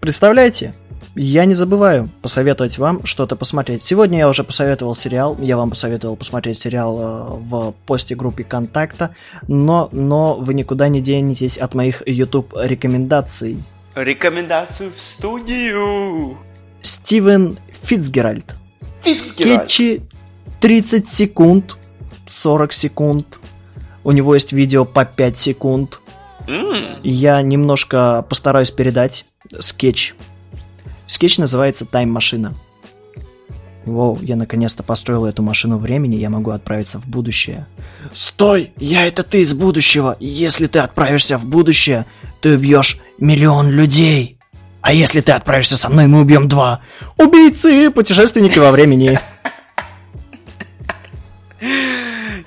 Представляете? Я не забываю посоветовать вам что-то посмотреть. Сегодня я уже посоветовал сериал, я вам посоветовал посмотреть сериал э, в посте группе контакта, но, но вы никуда не денетесь от моих YouTube рекомендаций. Рекомендацию в студию! Стивен Фицгеральд. Фицгеральд. Скетчи 30 секунд, 40 секунд. У него есть видео по 5 секунд. Mm. Я немножко постараюсь передать скетч Скетч называется «Тайм-машина». Воу, я наконец-то построил эту машину времени, я могу отправиться в будущее. Стой! Я это ты из будущего! Если ты отправишься в будущее, ты убьешь миллион людей! А если ты отправишься со мной, мы убьем два! Убийцы! Путешественники во времени!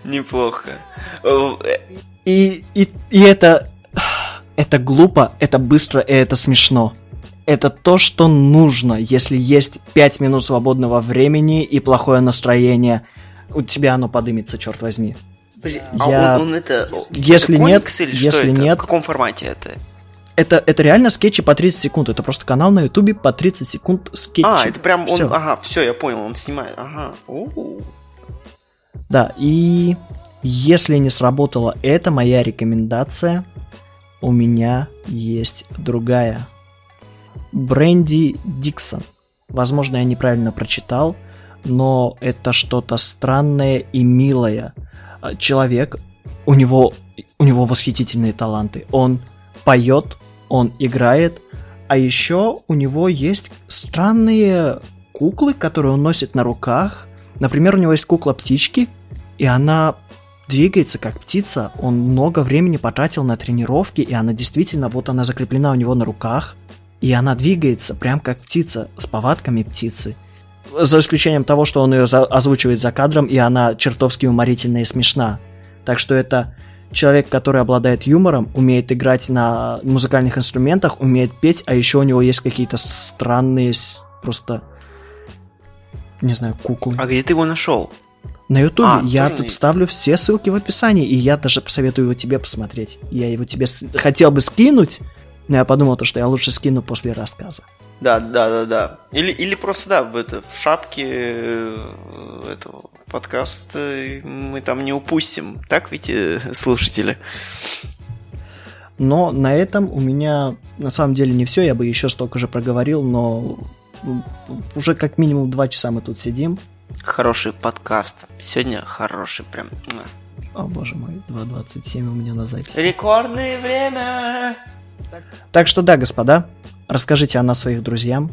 Неплохо. И, и, и это... Это глупо, это быстро и это смешно это то, что нужно, если есть 5 минут свободного времени и плохое настроение. У тебя оно подымется, черт возьми. Подожди, а Я... он, он это... Если это нет, или если что нет... В каком формате это? Это, это реально скетчи по 30 секунд. Это просто канал на ютубе по 30 секунд скетчи. А, это прям он... Всё. Ага, все, я понял, он снимает. Ага. У-у-у. Да, и если не сработала эта моя рекомендация, у меня есть другая. Бренди Диксон. Возможно, я неправильно прочитал, но это что-то странное и милое. Человек, у него, у него восхитительные таланты. Он поет, он играет, а еще у него есть странные куклы, которые он носит на руках. Например, у него есть кукла птички, и она двигается как птица. Он много времени потратил на тренировки, и она действительно, вот она закреплена у него на руках. И она двигается прям как птица, с повадками птицы. За исключением того, что он ее озвучивает за кадром, и она чертовски уморительная и смешна. Так что это человек, который обладает юмором, умеет играть на музыкальных инструментах, умеет петь, а еще у него есть какие-то странные просто не знаю, куклы. А где ты его нашел? На Ютубе. А, я тут есть. ставлю все ссылки в описании, и я даже посоветую его тебе посмотреть. Я его тебе хотел бы скинуть, но я подумал, то, что я лучше скину после рассказа. Да, да, да, да. Или, или просто, да, в, это, в шапке э, этого подкаста мы там не упустим. Так ведь, э, слушатели? Но на этом у меня на самом деле не все, я бы еще столько же проговорил, но уже как минимум два часа мы тут сидим. Хороший подкаст. Сегодня хороший прям. О боже мой, 2.27 у меня на записи. Рекордное время! Так что да, господа, расскажите о нас своих друзьям.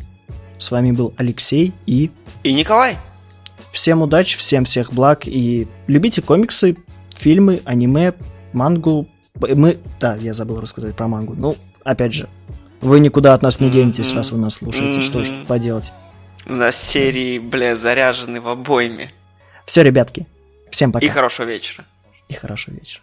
С вами был Алексей и... И Николай. Всем удачи, всем всех благ и любите комиксы, фильмы, аниме, мангу. Мы... Да, я забыл рассказать про мангу. Ну, опять же, вы никуда от нас не денетесь, раз вы нас слушаете. Что ж поделать? У нас серии, бля, заряжены в обойме. Все, ребятки, всем пока. И хорошего вечера. И хорошего вечера.